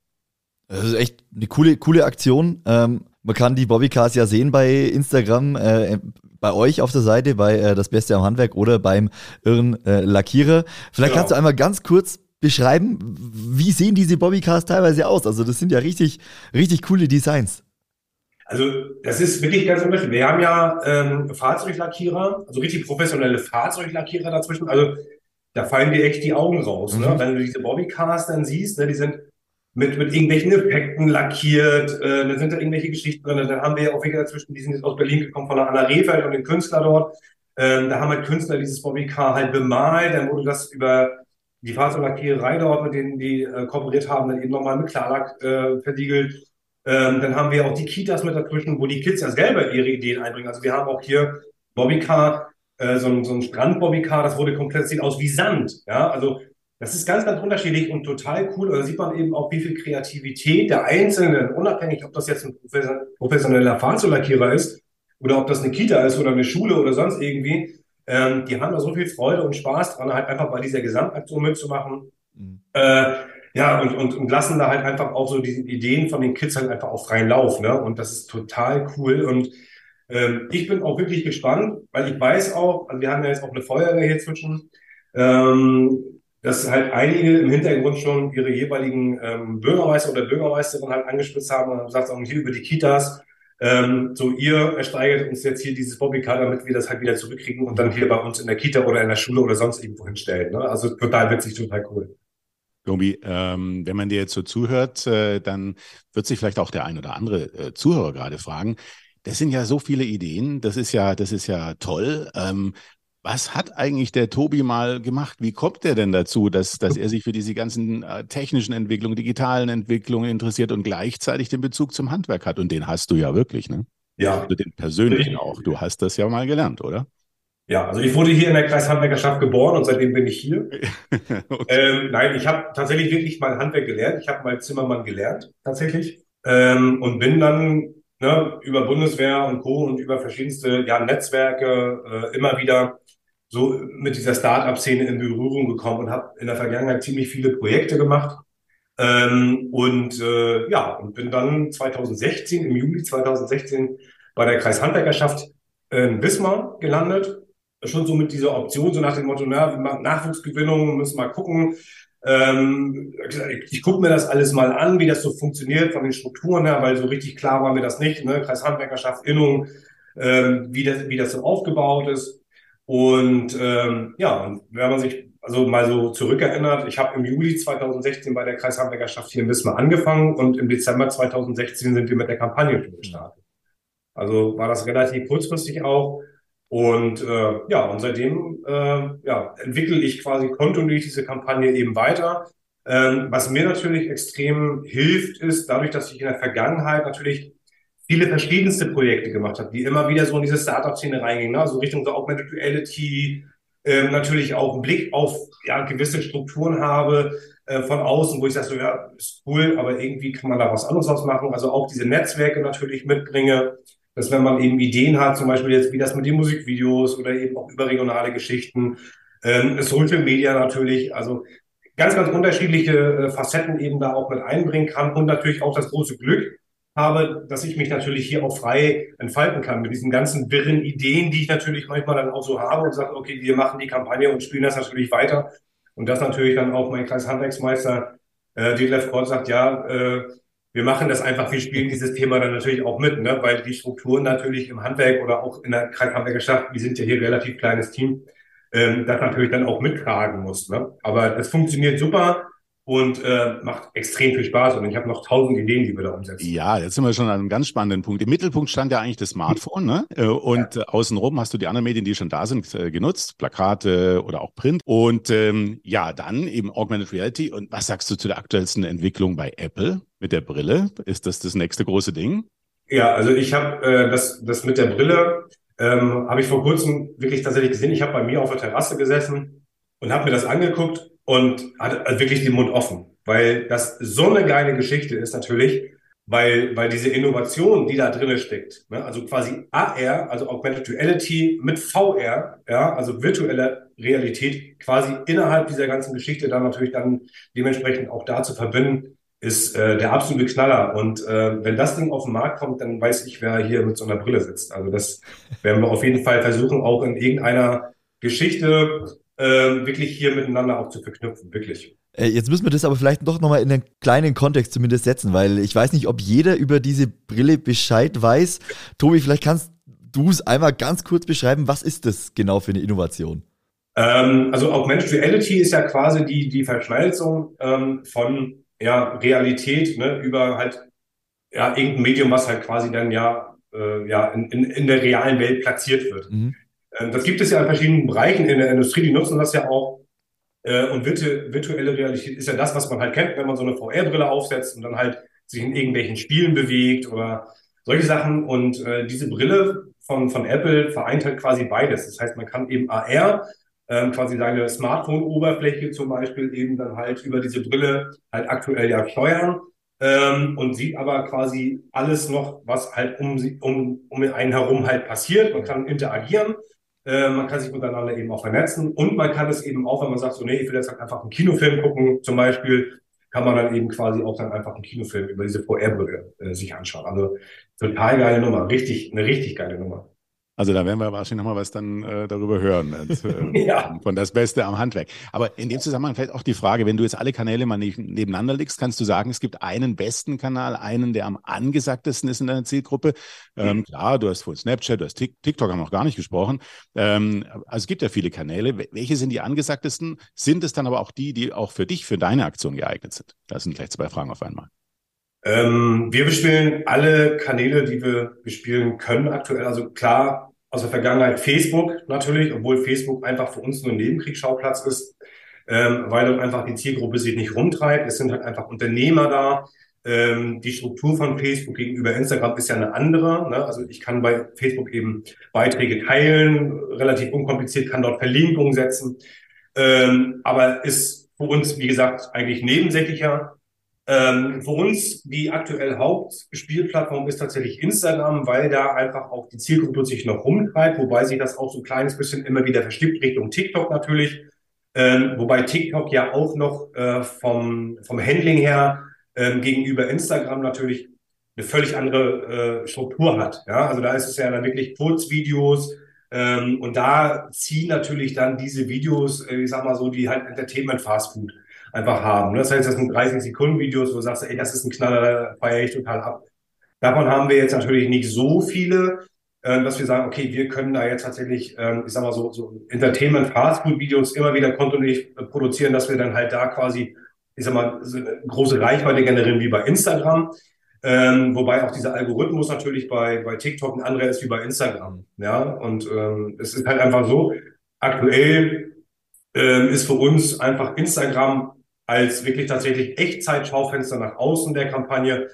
Das ist echt eine coole, coole Aktion. Ähm, man kann die Bobbycars ja sehen bei Instagram, äh, bei euch auf der Seite, bei äh, Das Beste am Handwerk oder beim Irren äh, Lackierer. Vielleicht genau. kannst du einmal ganz kurz beschreiben, wie sehen diese Bobbycars teilweise aus? Also das sind ja richtig, richtig coole Designs. Also das ist wirklich ganz unterschiedlich. Wir haben ja ähm, Fahrzeuglackierer, also richtig professionelle Fahrzeuglackierer dazwischen. Also da fallen dir echt die Augen raus. Ne? Mhm. Ne? Wenn du diese Bobbycars dann siehst, ne, die sind mit, mit irgendwelchen Effekten lackiert, äh, dann sind da irgendwelche Geschichten drin. Dann haben wir ja auch wieder dazwischen, die sind jetzt aus Berlin gekommen von der Anna Rehfeld und den Künstler dort. Ähm, da haben halt Künstler dieses Bobbycar halt bemalt, dann wurde das über die Fahrzeuglackiererei dort, mit denen die äh, kooperiert haben, dann eben nochmal mit Klarlack äh, versiegelt. Ähm, dann haben wir auch die Kitas mit dazwischen, wo die Kids ja selber ihre Ideen einbringen. Also wir haben auch hier Bobbycar, äh, so ein, so ein Strand-Bobbycar, das wurde komplett, sieht aus wie Sand. Ja, also das ist ganz, ganz unterschiedlich und total cool. Und da sieht man eben auch, wie viel Kreativität der Einzelnen, unabhängig, ob das jetzt ein professioneller Fahrzeuglackierer ist oder ob das eine Kita ist oder eine Schule oder sonst irgendwie, ähm, die haben da so viel Freude und Spaß dran, halt einfach bei dieser Gesamtaktion mitzumachen. Mhm. Äh, ja, und, und, und lassen da halt einfach auch so diese Ideen von den Kids halt einfach auf freien Lauf. Ne? Und das ist total cool. Und ähm, ich bin auch wirklich gespannt, weil ich weiß auch, also wir haben ja jetzt auch eine Feuerwehr hier zwischen, ähm, dass halt einige im Hintergrund schon ihre jeweiligen ähm, Bürgermeister oder Bürgermeisterin halt angespitzt haben und haben gesagt, auch hier über die Kitas, ähm, so ihr ersteigert uns jetzt hier dieses Bobbycar, damit wir das halt wieder zurückkriegen und dann hier bei uns in der Kita oder in der Schule oder sonst irgendwo hinstellen. Ne? Also total witzig, total cool. Gobi, ähm, wenn man dir jetzt so zuhört, äh, dann wird sich vielleicht auch der ein oder andere äh, Zuhörer gerade fragen, das sind ja so viele Ideen, das ist ja, das ist ja toll. Ähm, was hat eigentlich der Tobi mal gemacht? Wie kommt der denn dazu, dass, dass er sich für diese ganzen äh, technischen Entwicklungen, digitalen Entwicklungen interessiert und gleichzeitig den Bezug zum Handwerk hat? Und den hast du ja wirklich, ne? Ja. Also den persönlichen auch. Du hast das ja mal gelernt, oder? Ja, also ich wurde hier in der Kreishandwerkerschaft geboren und seitdem bin ich hier. okay. ähm, nein, ich habe tatsächlich wirklich mal Handwerk gelernt. Ich habe mal Zimmermann gelernt, tatsächlich. Ähm, und bin dann ne, über Bundeswehr und Co. und über verschiedenste ja, Netzwerke äh, immer wieder so mit dieser Start-up-Szene in Berührung gekommen und habe in der Vergangenheit ziemlich viele Projekte gemacht. Ähm, und äh, ja, und bin dann 2016, im Juli 2016 bei der Kreishandwerkerschaft in Wismar gelandet. Schon so mit dieser Option, so nach dem Motto, na, Nachwuchsgewinnung, müssen mal gucken. Ähm, ich gucke mir das alles mal an, wie das so funktioniert von den Strukturen her, weil so richtig klar war mir das nicht. Ne? Kreishandwerkerschaft, Innung, ähm, wie, das, wie das so aufgebaut ist. Und ähm, ja, und wenn man sich also mal so zurückerinnert, ich habe im Juli 2016 bei der Kreishandwerkerschaft hier in Wismar angefangen und im Dezember 2016 sind wir mit der Kampagne gestartet. Also war das relativ kurzfristig auch. Und äh, ja, und seitdem äh, ja, entwickle ich quasi kontinuierlich diese Kampagne eben weiter. Ähm, was mir natürlich extrem hilft, ist dadurch, dass ich in der Vergangenheit natürlich viele verschiedenste Projekte gemacht habe, die immer wieder so in diese Startup-Szene reingingen, ne? so Richtung so Augmented Reality, ähm, natürlich auch einen Blick auf ja, gewisse Strukturen habe äh, von außen, wo ich sage, so, ja, ist cool, aber irgendwie kann man da was anderes draus machen. Also auch diese Netzwerke natürlich mitbringe, dass wenn man eben Ideen hat, zum Beispiel jetzt wie das mit den Musikvideos oder eben auch überregionale Geschichten, ähm, Social Media natürlich, also ganz, ganz unterschiedliche äh, Facetten eben da auch mit einbringen kann und natürlich auch das große Glück, habe, dass ich mich natürlich hier auch frei entfalten kann mit diesen ganzen wirren Ideen, die ich natürlich manchmal dann auch so habe und sage, okay, wir machen die Kampagne und spielen das natürlich weiter. Und das natürlich dann auch mein Kreishandwerksmeister äh, Detlef Kort sagt, ja, äh, wir machen das einfach, wir spielen dieses Thema dann natürlich auch mit, ne? weil die Strukturen natürlich im Handwerk oder auch in der Kreishandwerkerschaft, wir sind ja hier ein relativ kleines Team, ähm, das natürlich dann auch mittragen muss. Ne? Aber es funktioniert super und äh, macht extrem viel Spaß. Und ich habe noch tausend Ideen, die wir da umsetzen. Ja, jetzt sind wir schon an einem ganz spannenden Punkt. Im Mittelpunkt stand ja eigentlich das Smartphone, ne? Äh, und ja. außenrum hast du die anderen Medien, die schon da sind, äh, genutzt, Plakate oder auch Print. Und ähm, ja, dann eben Augmented Reality. Und was sagst du zu der aktuellsten Entwicklung bei Apple mit der Brille? Ist das das nächste große Ding? Ja, also ich habe äh, das, das mit der Brille ähm, habe ich vor kurzem wirklich tatsächlich gesehen. Ich habe bei mir auf der Terrasse gesessen und habe mir das angeguckt und hat also wirklich den Mund offen, weil das so eine geile Geschichte ist natürlich, weil, weil diese Innovation, die da drinne steckt, ne, also quasi AR, also Augmented Reality mit VR, ja, also virtuelle Realität quasi innerhalb dieser ganzen Geschichte dann natürlich dann dementsprechend auch da zu verbinden, ist äh, der absolute Knaller. Und äh, wenn das Ding auf den Markt kommt, dann weiß ich, wer hier mit so einer Brille sitzt. Also das werden wir auf jeden Fall versuchen, auch in irgendeiner Geschichte äh, wirklich hier miteinander auch zu verknüpfen, wirklich. Äh, jetzt müssen wir das aber vielleicht doch nochmal in einen kleinen Kontext zumindest setzen, weil ich weiß nicht, ob jeder über diese Brille Bescheid weiß. Tobi, vielleicht kannst du es einmal ganz kurz beschreiben, was ist das genau für eine Innovation? Ähm, also Augmented Reality ist ja quasi die, die Verschmelzung ähm, von ja, Realität ne, über halt ja, irgendein Medium, was halt quasi dann ja, äh, ja in, in, in der realen Welt platziert wird. Mhm. Ähm, das gibt es ja in verschiedenen Bereichen in der Industrie, die nutzen das ja auch. Äh, und virtuelle Realität ist ja das, was man halt kennt, wenn man so eine VR-Brille aufsetzt und dann halt sich in irgendwelchen Spielen bewegt oder solche Sachen. Und äh, diese Brille von, von Apple vereint halt quasi beides. Das heißt, man kann eben AR ähm, quasi seine Smartphone-Oberfläche zum Beispiel eben dann halt über diese Brille halt aktuell ja steuern ähm, und sieht aber quasi alles noch, was halt um, um, um einen herum halt passiert. Man kann interagieren, äh, man kann sich untereinander eben auch vernetzen und man kann es eben auch, wenn man sagt, so nee, ich will jetzt halt einfach einen Kinofilm gucken, zum Beispiel, kann man dann eben quasi auch dann einfach einen Kinofilm über diese VR-Brille äh, sich anschauen. Also total geile Nummer, richtig, eine richtig geile Nummer. Also da werden wir wahrscheinlich nochmal was dann äh, darüber hören. Und, äh, ja. Von das Beste am Handwerk. Aber in dem Zusammenhang fällt auch die Frage, wenn du jetzt alle Kanäle mal nebeneinander legst, kannst du sagen, es gibt einen besten Kanal, einen, der am angesagtesten ist in deiner Zielgruppe. Ähm, mhm. Klar, du hast von Snapchat, du hast TikTok, haben wir noch gar nicht gesprochen. Ähm, also es gibt ja viele Kanäle. Welche sind die angesagtesten? Sind es dann aber auch die, die auch für dich, für deine Aktion geeignet sind? Das sind gleich zwei Fragen auf einmal. Ähm, wir bespielen alle Kanäle, die wir bespielen können aktuell. Also klar, aus der Vergangenheit Facebook natürlich, obwohl Facebook einfach für uns nur ein Nebenkriegsschauplatz ist, ähm, weil dort einfach die Zielgruppe sich nicht rumtreibt. Es sind halt einfach Unternehmer da. Ähm, die Struktur von Facebook gegenüber Instagram ist ja eine andere. Ne? Also ich kann bei Facebook eben Beiträge teilen, relativ unkompliziert, kann dort Verlinkungen setzen. Ähm, aber ist für uns, wie gesagt, eigentlich nebensächlicher. Ähm, für uns die aktuell Hauptspielplattform ist tatsächlich Instagram, weil da einfach auch die Zielgruppe sich noch rumtreibt, wobei sich das auch so ein kleines bisschen immer wieder verschiebt Richtung TikTok natürlich. Ähm, wobei TikTok ja auch noch äh, vom, vom Handling her ähm, gegenüber Instagram natürlich eine völlig andere äh, Struktur hat. Ja? Also da ist es ja dann wirklich Kurzvideos ähm, und da ziehen natürlich dann diese Videos, äh, ich sag mal so, die halt Entertainment Fast Food einfach haben. Das heißt, das sind 30 Sekunden Videos, wo du sagst, ey, das ist ein Knaller, feiere ich total ab. Davon haben wir jetzt natürlich nicht so viele, äh, dass wir sagen, okay, wir können da jetzt tatsächlich, ähm, ich sag mal so, so Entertainment Fast Food Videos immer wieder kontinuierlich äh, produzieren, dass wir dann halt da quasi, ich sag mal, so eine große Reichweite generieren wie bei Instagram. Ähm, wobei auch dieser Algorithmus natürlich bei, bei TikTok ein anderer ist wie bei Instagram. Ja, und ähm, es ist halt einfach so, aktuell ähm, ist für uns einfach Instagram als wirklich tatsächlich Echtzeit-Schaufenster nach außen der Kampagne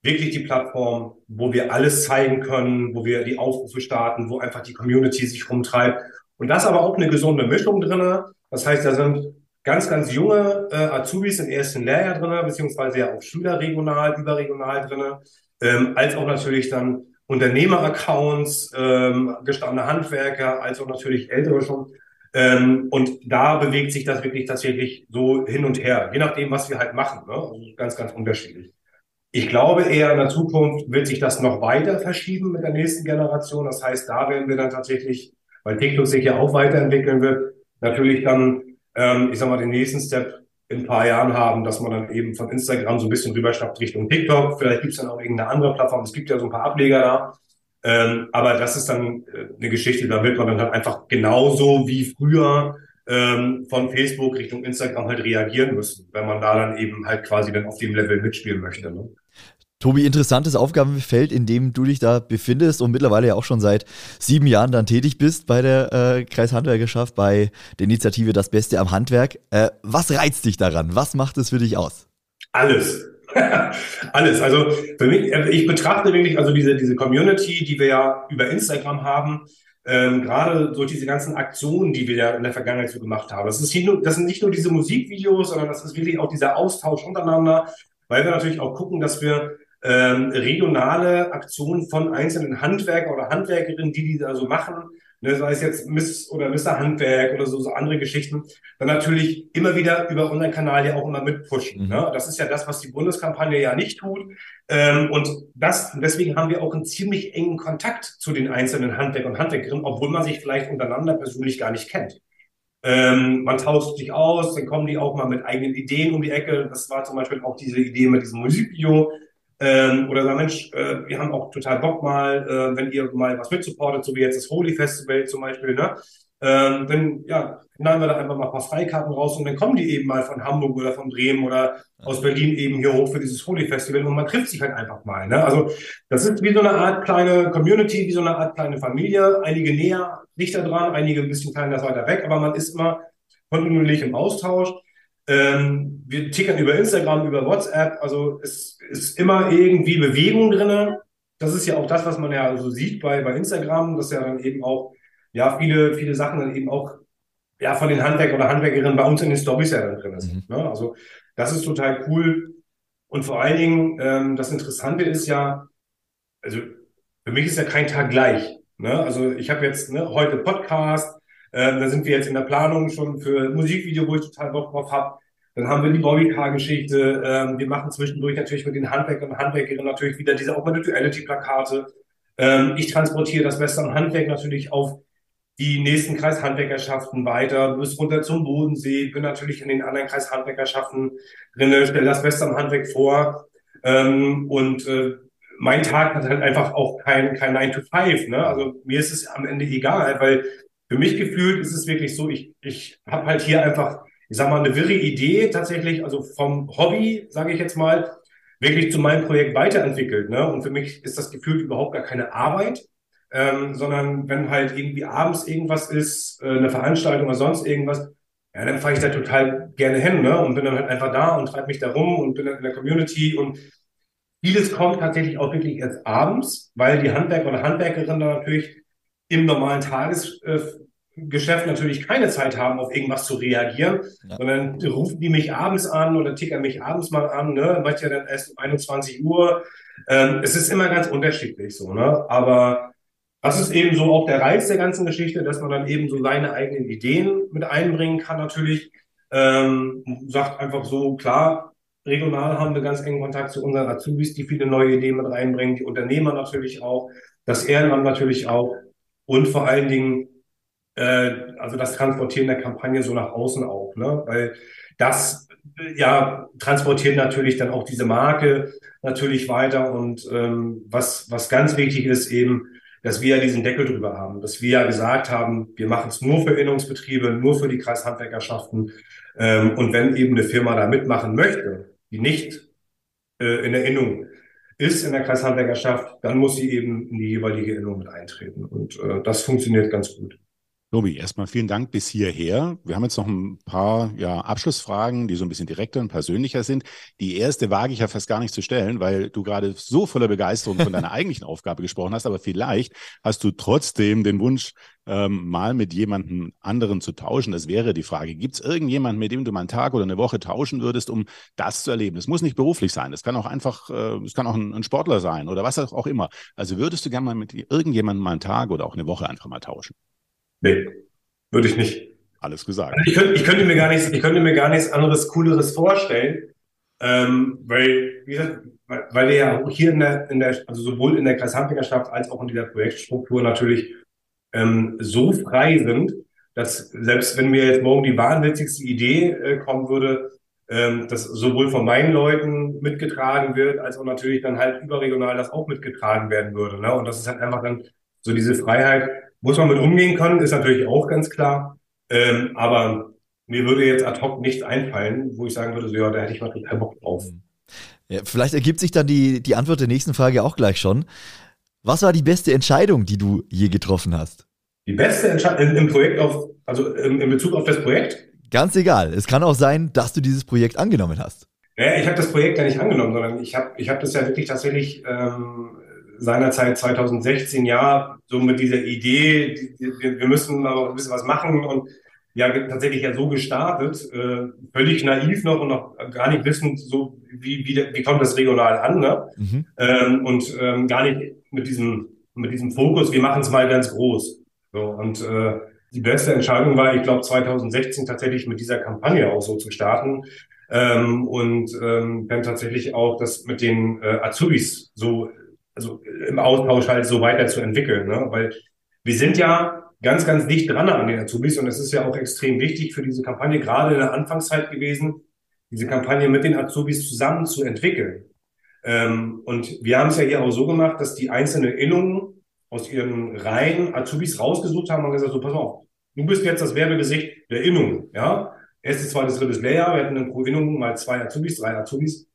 wirklich die Plattform, wo wir alles zeigen können, wo wir die Aufrufe starten, wo einfach die Community sich rumtreibt. Und das aber auch eine gesunde Mischung drinne. Das heißt, da sind ganz, ganz junge äh, Azubis im ersten Lehrjahr drinne, beziehungsweise ja auch Schüler regional, überregional drinne, ähm, als auch natürlich dann Unternehmer-Accounts, ähm, gestandene Handwerker, als auch natürlich ältere schon. Ähm, und da bewegt sich das wirklich tatsächlich so hin und her, je nachdem, was wir halt machen. Ne? Also ganz, ganz unterschiedlich. Ich glaube eher in der Zukunft wird sich das noch weiter verschieben mit der nächsten Generation. Das heißt, da werden wir dann tatsächlich, weil TikTok sich ja auch weiterentwickeln wird, natürlich dann, ähm, ich sag mal, den nächsten Step in ein paar Jahren haben, dass man dann eben von Instagram so ein bisschen rüberschnappt Richtung TikTok. Vielleicht gibt es dann auch irgendeine andere Plattform. Es gibt ja so ein paar Ableger da. Ähm, aber das ist dann äh, eine Geschichte, da wird man dann halt einfach genauso wie früher ähm, von Facebook Richtung Instagram halt reagieren müssen, wenn man da dann eben halt quasi dann auf dem Level mitspielen möchte. Ne? Tobi, interessantes Aufgabenfeld, in dem du dich da befindest und mittlerweile ja auch schon seit sieben Jahren dann tätig bist bei der äh, Kreishandwerkerschaft, bei der Initiative Das Beste am Handwerk. Äh, was reizt dich daran? Was macht es für dich aus? Alles. Alles. Also für mich, äh, ich betrachte wirklich also diese, diese Community, die wir ja über Instagram haben, ähm, gerade durch diese ganzen Aktionen, die wir ja in der Vergangenheit so gemacht haben. Das, ist nur, das sind nicht nur diese Musikvideos, sondern das ist wirklich auch dieser Austausch untereinander, weil wir natürlich auch gucken, dass wir ähm, regionale Aktionen von einzelnen Handwerker oder Handwerkerinnen, die die da so machen, ne, sei es jetzt Miss oder Mr. Handwerk oder so, so andere Geschichten, dann natürlich immer wieder über unseren Kanal ja auch immer mitpushen. Mhm. Ne? Das ist ja das, was die Bundeskampagne ja nicht tut. Ähm, und das, deswegen haben wir auch einen ziemlich engen Kontakt zu den einzelnen Handwerkern und Handwerkerinnen, obwohl man sich vielleicht untereinander persönlich gar nicht kennt. Ähm, man tauscht sich aus, dann kommen die auch mal mit eigenen Ideen um die Ecke. Das war zum Beispiel auch diese Idee mit diesem Musikvideo. Ähm, oder sagen, Mensch, äh, wir haben auch total Bock mal, äh, wenn ihr mal was mitsupportet, so wie jetzt das Holy Festival zum Beispiel, ne? Ähm, dann ja, knallen wir da einfach mal ein paar Freikarten raus und dann kommen die eben mal von Hamburg oder von Bremen oder aus Berlin eben hier hoch für dieses Holy Festival und man trifft sich halt einfach mal. Ne? Also das ist wie so eine Art kleine Community, wie so eine Art kleine Familie. Einige näher, dichter dran, einige ein bisschen kleiner weiter weg, aber man ist immer kontinuierlich im Austausch. Ähm, wir tickern über Instagram, über WhatsApp. Also es ist immer irgendwie Bewegung drinne. Das ist ja auch das, was man ja so sieht bei, bei Instagram, dass ja dann eben auch ja viele, viele Sachen dann eben auch ja, von den Handwerkern oder Handwerkerinnen bei uns in den Stories ja dann drin sind. Mhm. Ne? Also das ist total cool. Und vor allen Dingen, ähm, das Interessante ist ja, also für mich ist ja kein Tag gleich. Ne? Also ich habe jetzt ne, heute Podcast, ähm, da sind wir jetzt in der Planung schon für Musikvideo, wo ich total Bock drauf habe. Dann haben wir die Bobbycar-Geschichte. Ähm, wir machen zwischendurch natürlich mit den Handwerkern und Handwerkerinnen natürlich wieder diese Augmented Reality-Plakate. Ähm, ich transportiere das Beste am Handwerk natürlich auf die nächsten Kreishandwerkerschaften weiter, bis runter zum Bodensee, bin natürlich in den anderen Kreishandwerkerschaften drin, stelle das Beste am Handwerk vor. Ähm, und äh, mein Tag hat halt einfach auch kein, kein 9 to 5. Ne? Also mir ist es am Ende egal, weil für mich gefühlt ist es wirklich so, ich, ich habe halt hier einfach ich sag mal, eine wirre Idee tatsächlich, also vom Hobby, sage ich jetzt mal, wirklich zu meinem Projekt weiterentwickelt. Ne? Und für mich ist das gefühlt überhaupt gar keine Arbeit, ähm, sondern wenn halt irgendwie abends irgendwas ist, äh, eine Veranstaltung oder sonst irgendwas, ja, dann fahre ich da total gerne hin ne? und bin dann halt einfach da und treibe mich da rum und bin dann in der Community und vieles kommt tatsächlich auch wirklich erst abends, weil die Handwerker oder Handwerkerinnen da natürlich im normalen Tages, äh, Geschäft natürlich keine Zeit haben, auf irgendwas zu reagieren, ja. sondern rufen die mich abends an oder tickern mich abends mal an, ne? Manche dann erst um 21 Uhr. Ähm, es ist immer ganz unterschiedlich so, ne? Aber das ist eben so auch der Reiz der ganzen Geschichte, dass man dann eben so seine eigenen Ideen mit einbringen kann natürlich. Ähm, sagt einfach so, klar, regional haben wir ganz engen Kontakt zu unseren Azubis, die viele neue Ideen mit reinbringen, die Unternehmer natürlich auch, das Ehrenamt natürlich auch und vor allen Dingen äh, also das Transportieren der Kampagne so nach außen auch, ne? Weil das ja transportiert natürlich dann auch diese Marke natürlich weiter und ähm, was was ganz wichtig ist eben, dass wir ja diesen Deckel drüber haben, dass wir ja gesagt haben, wir machen es nur für Innungsbetriebe, nur für die Kreishandwerkerschaften ähm, und wenn eben eine Firma da mitmachen möchte, die nicht äh, in der Innung ist in der Kreishandwerkerschaft, dann muss sie eben in die jeweilige Innung mit eintreten und äh, das funktioniert ganz gut. Tobi, erstmal vielen Dank bis hierher. Wir haben jetzt noch ein paar ja, Abschlussfragen, die so ein bisschen direkter und persönlicher sind. Die erste wage ich ja fast gar nicht zu stellen, weil du gerade so voller Begeisterung von deiner eigentlichen Aufgabe gesprochen hast. Aber vielleicht hast du trotzdem den Wunsch, ähm, mal mit jemandem anderen zu tauschen. Das wäre die Frage. Gibt es irgendjemanden, mit dem du mal einen Tag oder eine Woche tauschen würdest, um das zu erleben? Es muss nicht beruflich sein. Es kann auch einfach, äh, es kann auch ein, ein, Sportler sein oder was auch immer. Also würdest du gerne mal mit irgendjemandem mal einen Tag oder auch eine Woche einfach mal tauschen? Nee, würde ich nicht. Alles gesagt. Also ich, könnte, ich, könnte mir gar nichts, ich könnte mir gar nichts anderes, cooleres vorstellen, ähm, weil, wie gesagt, weil wir ja hier in der, in der, also sowohl in der Kreishandwerkerschaft als auch in dieser Projektstruktur natürlich ähm, so frei sind, dass selbst wenn mir jetzt morgen die wahnwitzigste Idee äh, kommen würde, ähm, dass sowohl von meinen Leuten mitgetragen wird, als auch natürlich dann halt überregional das auch mitgetragen werden würde. Ne? Und das ist halt einfach dann so diese Freiheit, muss man mit umgehen können, ist natürlich auch ganz klar. Ähm, aber mir würde jetzt ad hoc nichts einfallen, wo ich sagen würde, so, ja, da hätte ich mal total Bock drauf. Ja, vielleicht ergibt sich dann die, die Antwort der nächsten Frage auch gleich schon. Was war die beste Entscheidung, die du je getroffen hast? Die beste Entscheidung im Projekt auf, also im, in Bezug auf das Projekt? Ganz egal. Es kann auch sein, dass du dieses Projekt angenommen hast. Ja, ich habe das Projekt ja nicht angenommen, sondern ich habe ich hab das ja wirklich tatsächlich ähm, seinerzeit 2016 ja so mit dieser Idee, wir, wir müssen aber ein bisschen was machen und ja tatsächlich ja so gestartet, äh, völlig naiv noch und noch gar nicht wissend, so wie, wie, wie kommt das regional an, ne? Mhm. Ähm, und ähm, gar nicht mit diesem, mit diesem Fokus, wir machen es mal ganz groß. So, und äh, die beste Entscheidung war, ich glaube, 2016 tatsächlich mit dieser Kampagne auch so zu starten. Ähm, und ähm, dann tatsächlich auch das mit den äh, Azubis so also im Austausch halt so weiterzuentwickeln. Ne? Weil wir sind ja ganz, ganz dicht dran an den Azubis und es ist ja auch extrem wichtig für diese Kampagne, gerade in der Anfangszeit gewesen, diese Kampagne mit den Azubis zusammen zu entwickeln. Ähm, und wir haben es ja hier auch so gemacht, dass die einzelnen Innungen aus ihren Reihen Azubis rausgesucht haben und gesagt, so pass auf, du bist jetzt das Werbegesicht der Innung, ja. Erstes, zweites, drittes Layer, wir hatten dann pro Innung mal zwei Azubis, drei Azubis.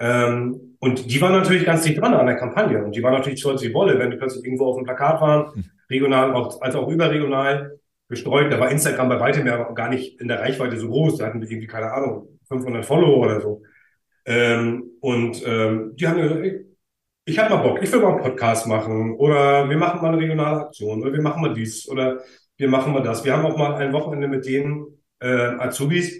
Ähm, und die waren natürlich ganz dicht dran an der Kampagne. Und die waren natürlich stolz wie Wolle, wenn die plötzlich irgendwo auf dem Plakat waren, hm. regional auch, als auch überregional gestreut. Da war Instagram bei weitem ja gar nicht in der Reichweite so groß. Da hatten wir irgendwie, keine Ahnung, 500 Follower oder so. Ähm, und ähm, die haben gesagt, ey, ich habe mal Bock, ich will mal einen Podcast machen oder wir machen mal eine regionale Aktion oder wir machen mal dies oder wir machen mal das. Wir haben auch mal ein Wochenende mit den äh, Azubis,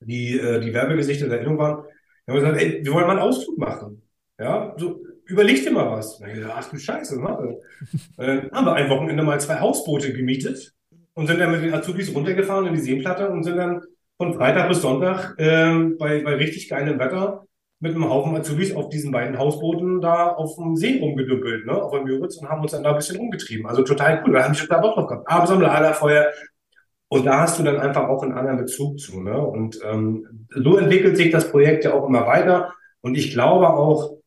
die äh, die Werbegesichter der Innung waren. Wir haben gesagt, ey, wir wollen mal einen Ausflug machen. Ja, so, überleg dir mal was. Dann gesagt, ach du Scheiße, mach äh, haben wir ein Wochenende mal zwei Hausboote gemietet und sind dann mit den Azubis runtergefahren in die Seenplatte und sind dann von Freitag bis Sonntag äh, bei, bei richtig geilem Wetter mit einem Haufen Azubis auf diesen beiden Hausbooten da auf dem See rumgedümpelt, ne, auf der Müritz und haben uns dann da ein bisschen rumgetrieben. Also total cool. Da haben ich total Bock drauf gehabt. Abends am Lagerfeuer. Und da hast du dann einfach auch einen anderen Bezug zu, ne? Und ähm, so entwickelt sich das Projekt ja auch immer weiter. Und ich glaube auch,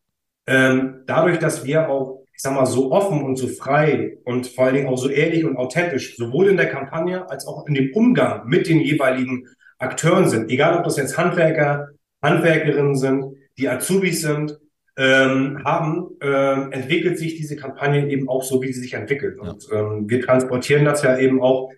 ähm, dadurch, dass wir auch, ich sag mal, so offen und so frei und vor allen Dingen auch so ehrlich und authentisch, sowohl in der Kampagne als auch in dem Umgang mit den jeweiligen Akteuren sind, egal ob das jetzt Handwerker, Handwerkerinnen sind, die Azubis sind, ähm, haben, äh, entwickelt sich diese Kampagne eben auch so, wie sie sich entwickelt. Ja. Und ähm, wir transportieren das ja eben auch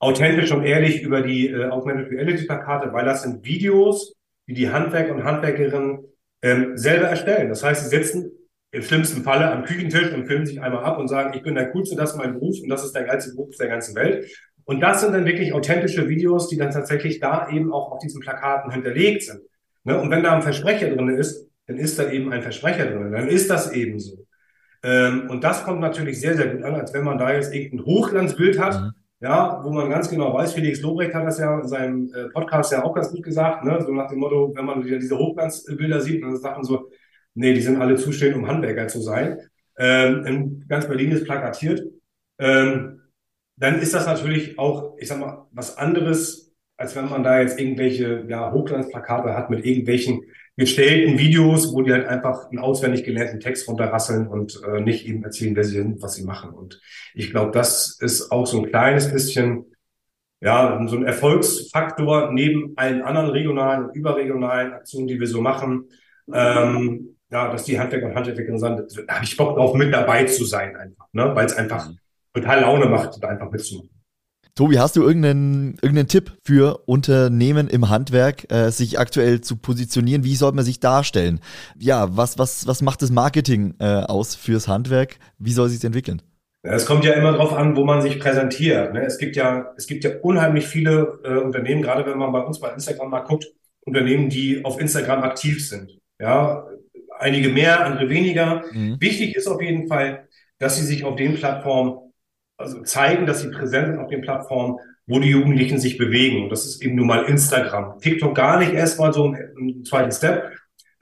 authentisch und ehrlich über die äh, Augmented Reality Plakate, weil das sind Videos, die die Handwerker und Handwerkerinnen ähm, selber erstellen. Das heißt, sie sitzen im schlimmsten Falle am Küchentisch und filmen sich einmal ab und sagen, ich bin der Coolste, das ist mein Beruf und das ist der geilste Beruf der ganzen Welt. Und das sind dann wirklich authentische Videos, die dann tatsächlich da eben auch auf diesen Plakaten hinterlegt sind. Ne? Und wenn da ein Versprecher drin ist, dann ist da eben ein Versprecher drin. Dann ist das eben so. Ähm, und das kommt natürlich sehr, sehr gut an, als wenn man da jetzt irgendein Hochglanzbild hat, mhm. Ja, wo man ganz genau weiß, Felix Lobrecht hat das ja in seinem äh, Podcast ja auch ganz gut gesagt, ne? so nach dem Motto, wenn man wieder diese Hochglanzbilder sieht, dann sagt man so, nee, die sind alle zuständig, um Handwerker zu sein. Ähm, in ganz Berlin ist plakatiert. Ähm, dann ist das natürlich auch, ich sag mal, was anderes, als wenn man da jetzt irgendwelche ja, Hochglanzplakate hat mit irgendwelchen gestellten Videos, wo die halt einfach einen auswendig gelernten Text runterrasseln und äh, nicht eben erzählen, wer sie sind, was sie machen. Und ich glaube, das ist auch so ein kleines bisschen ja, so ein Erfolgsfaktor neben allen anderen regionalen und überregionalen Aktionen, die wir so machen. Ähm, ja, dass die Handwerker und Handwerkerinnen sagen, da habe ich Bock drauf, mit dabei zu sein einfach, ne? weil es einfach total Laune macht, da einfach mitzumachen. Tobi, hast du irgendeinen, irgendeinen Tipp für Unternehmen im Handwerk, äh, sich aktuell zu positionieren? Wie sollte man sich darstellen? Ja, was, was, was macht das Marketing äh, aus fürs Handwerk? Wie soll sich entwickeln? Es kommt ja immer darauf an, wo man sich präsentiert. Ne? Es gibt ja, es gibt ja unheimlich viele äh, Unternehmen, gerade wenn man bei uns bei Instagram mal guckt, Unternehmen, die auf Instagram aktiv sind. Ja, einige mehr, andere weniger. Mhm. Wichtig ist auf jeden Fall, dass sie sich auf den Plattformen also zeigen, dass sie präsent sind auf den Plattformen, wo die Jugendlichen sich bewegen. Und das ist eben nun mal Instagram. TikTok gar nicht erstmal so im zweiten Step.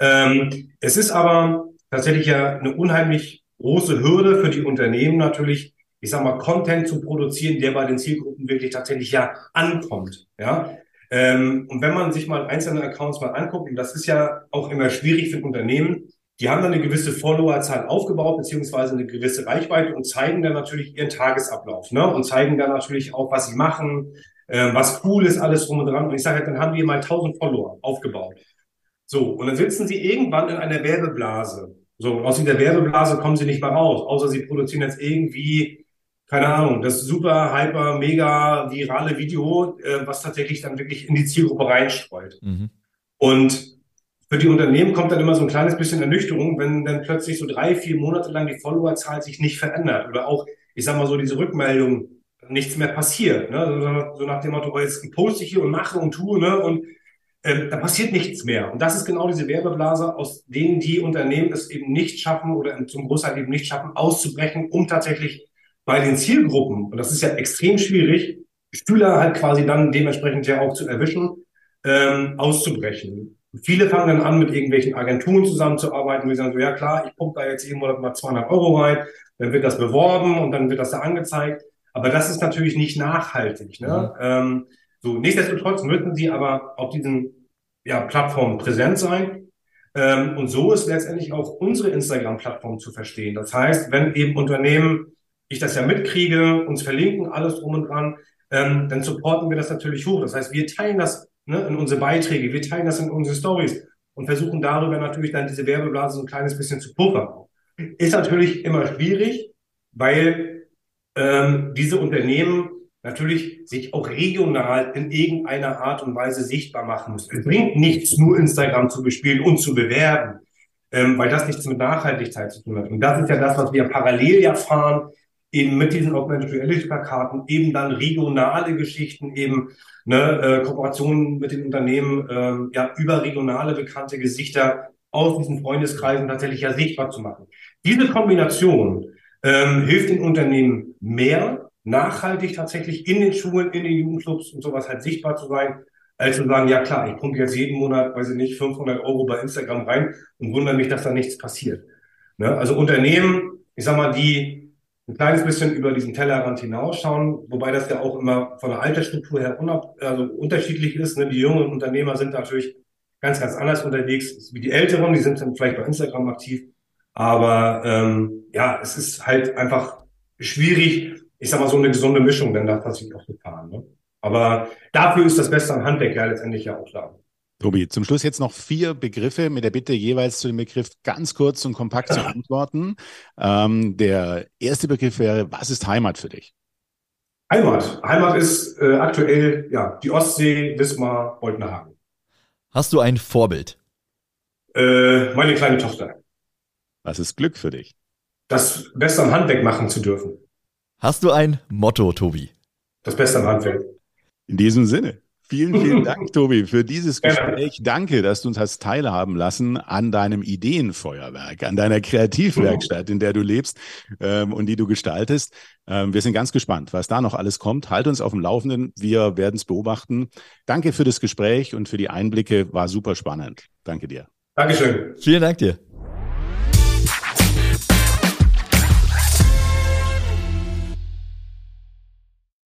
Ähm, es ist aber tatsächlich ja eine unheimlich große Hürde für die Unternehmen natürlich, ich sag mal, Content zu produzieren, der bei den Zielgruppen wirklich tatsächlich ja ankommt. Ja. Ähm, und wenn man sich mal einzelne Accounts mal anguckt, und das ist ja auch immer schwierig für Unternehmen, die haben dann eine gewisse Followerzahl aufgebaut, beziehungsweise eine gewisse Reichweite und zeigen dann natürlich ihren Tagesablauf, ne? Und zeigen dann natürlich auch, was sie machen, äh, was cool ist, alles drum und dran. Und ich sage halt, dann haben die mal 1000 Follower aufgebaut. So, und dann sitzen sie irgendwann in einer Werbeblase. So, aus dieser Werbeblase kommen sie nicht mehr raus, außer sie produzieren jetzt irgendwie, keine Ahnung, das super, hyper, mega virale Video, äh, was tatsächlich dann wirklich in die Zielgruppe reinstreut. Mhm. Und für die Unternehmen kommt dann immer so ein kleines bisschen Ernüchterung, wenn dann plötzlich so drei, vier Monate lang die Followerzahl sich nicht verändert oder auch, ich sag mal so, diese Rückmeldung, nichts mehr passiert. Ne? So nach dem Motto, oh, jetzt poste ich hier und mache und tue, ne? Und ähm, da passiert nichts mehr. Und das ist genau diese Werbeblase, aus denen die Unternehmen es eben nicht schaffen oder zum Großteil eben nicht schaffen, auszubrechen, um tatsächlich bei den Zielgruppen, und das ist ja extrem schwierig, Schüler halt quasi dann dementsprechend ja auch zu erwischen, ähm, auszubrechen. Viele fangen dann an, mit irgendwelchen Agenturen zusammenzuarbeiten die sagen so, ja klar, ich pumpe da jetzt jeden Monat mal 200 Euro rein, dann wird das beworben und dann wird das da angezeigt. Aber das ist natürlich nicht nachhaltig. Ne? Mhm. Ähm, so, nichtsdestotrotz müssen sie aber auf diesen ja, Plattformen präsent sein. Ähm, und so ist letztendlich auch unsere Instagram-Plattform zu verstehen. Das heißt, wenn eben Unternehmen, ich das ja mitkriege, uns verlinken, alles drum und dran, ähm, dann supporten wir das natürlich hoch. Das heißt, wir teilen das ne, in unsere Beiträge, wir teilen das in unsere Stories und versuchen darüber natürlich dann diese Werbeblase so ein kleines bisschen zu puffern. Ist natürlich immer schwierig, weil ähm, diese Unternehmen natürlich sich auch regional in irgendeiner Art und Weise sichtbar machen müssen. Es bringt nichts, nur Instagram zu bespielen und zu bewerben, ähm, weil das nichts mit Nachhaltigkeit zu tun hat. Und das ist ja das, was wir parallel ja fahren eben mit diesen Augmented Reality Plakaten eben dann regionale Geschichten, eben ne, äh, Kooperationen mit den Unternehmen, äh, ja, überregionale bekannte Gesichter aus diesen Freundeskreisen tatsächlich ja sichtbar zu machen. Diese Kombination ähm, hilft den Unternehmen mehr, nachhaltig tatsächlich in den Schulen, in den Jugendclubs und sowas halt sichtbar zu sein, als zu sagen, ja klar, ich pumpe jetzt jeden Monat, weiß ich nicht, 500 Euro bei Instagram rein und wundere mich, dass da nichts passiert. Ne? Also Unternehmen, ich sag mal, die ein kleines bisschen über diesen Tellerrand hinausschauen, wobei das ja auch immer von der Altersstruktur her also unterschiedlich ist. Ne? Die jungen Unternehmer sind natürlich ganz, ganz anders unterwegs wie die Älteren, die sind dann vielleicht bei Instagram aktiv. Aber ähm, ja, es ist halt einfach schwierig, ich sag mal, so eine gesunde Mischung dann da tatsächlich auch zu fahren. Ne? Aber dafür ist das Beste am Handwerk ja letztendlich ja auch da. Tobi, zum Schluss jetzt noch vier Begriffe mit der Bitte jeweils zu dem Begriff ganz kurz und kompakt zu antworten. Ähm, der erste Begriff wäre, was ist Heimat für dich? Heimat. Heimat ist äh, aktuell ja die Ostsee, Wismar, Boltenhagen. Hast du ein Vorbild? Äh, meine kleine Tochter. Was ist Glück für dich? Das Beste am Handwerk machen zu dürfen. Hast du ein Motto, Tobi? Das Beste am Handwerk. In diesem Sinne. Vielen, vielen Dank, Tobi, für dieses Gespräch. Danke, dass du uns hast teilhaben lassen an deinem Ideenfeuerwerk, an deiner Kreativwerkstatt, in der du lebst ähm, und die du gestaltest. Ähm, wir sind ganz gespannt, was da noch alles kommt. Halt uns auf dem Laufenden. Wir werden es beobachten. Danke für das Gespräch und für die Einblicke. War super spannend. Danke dir. Dankeschön. Vielen Dank dir.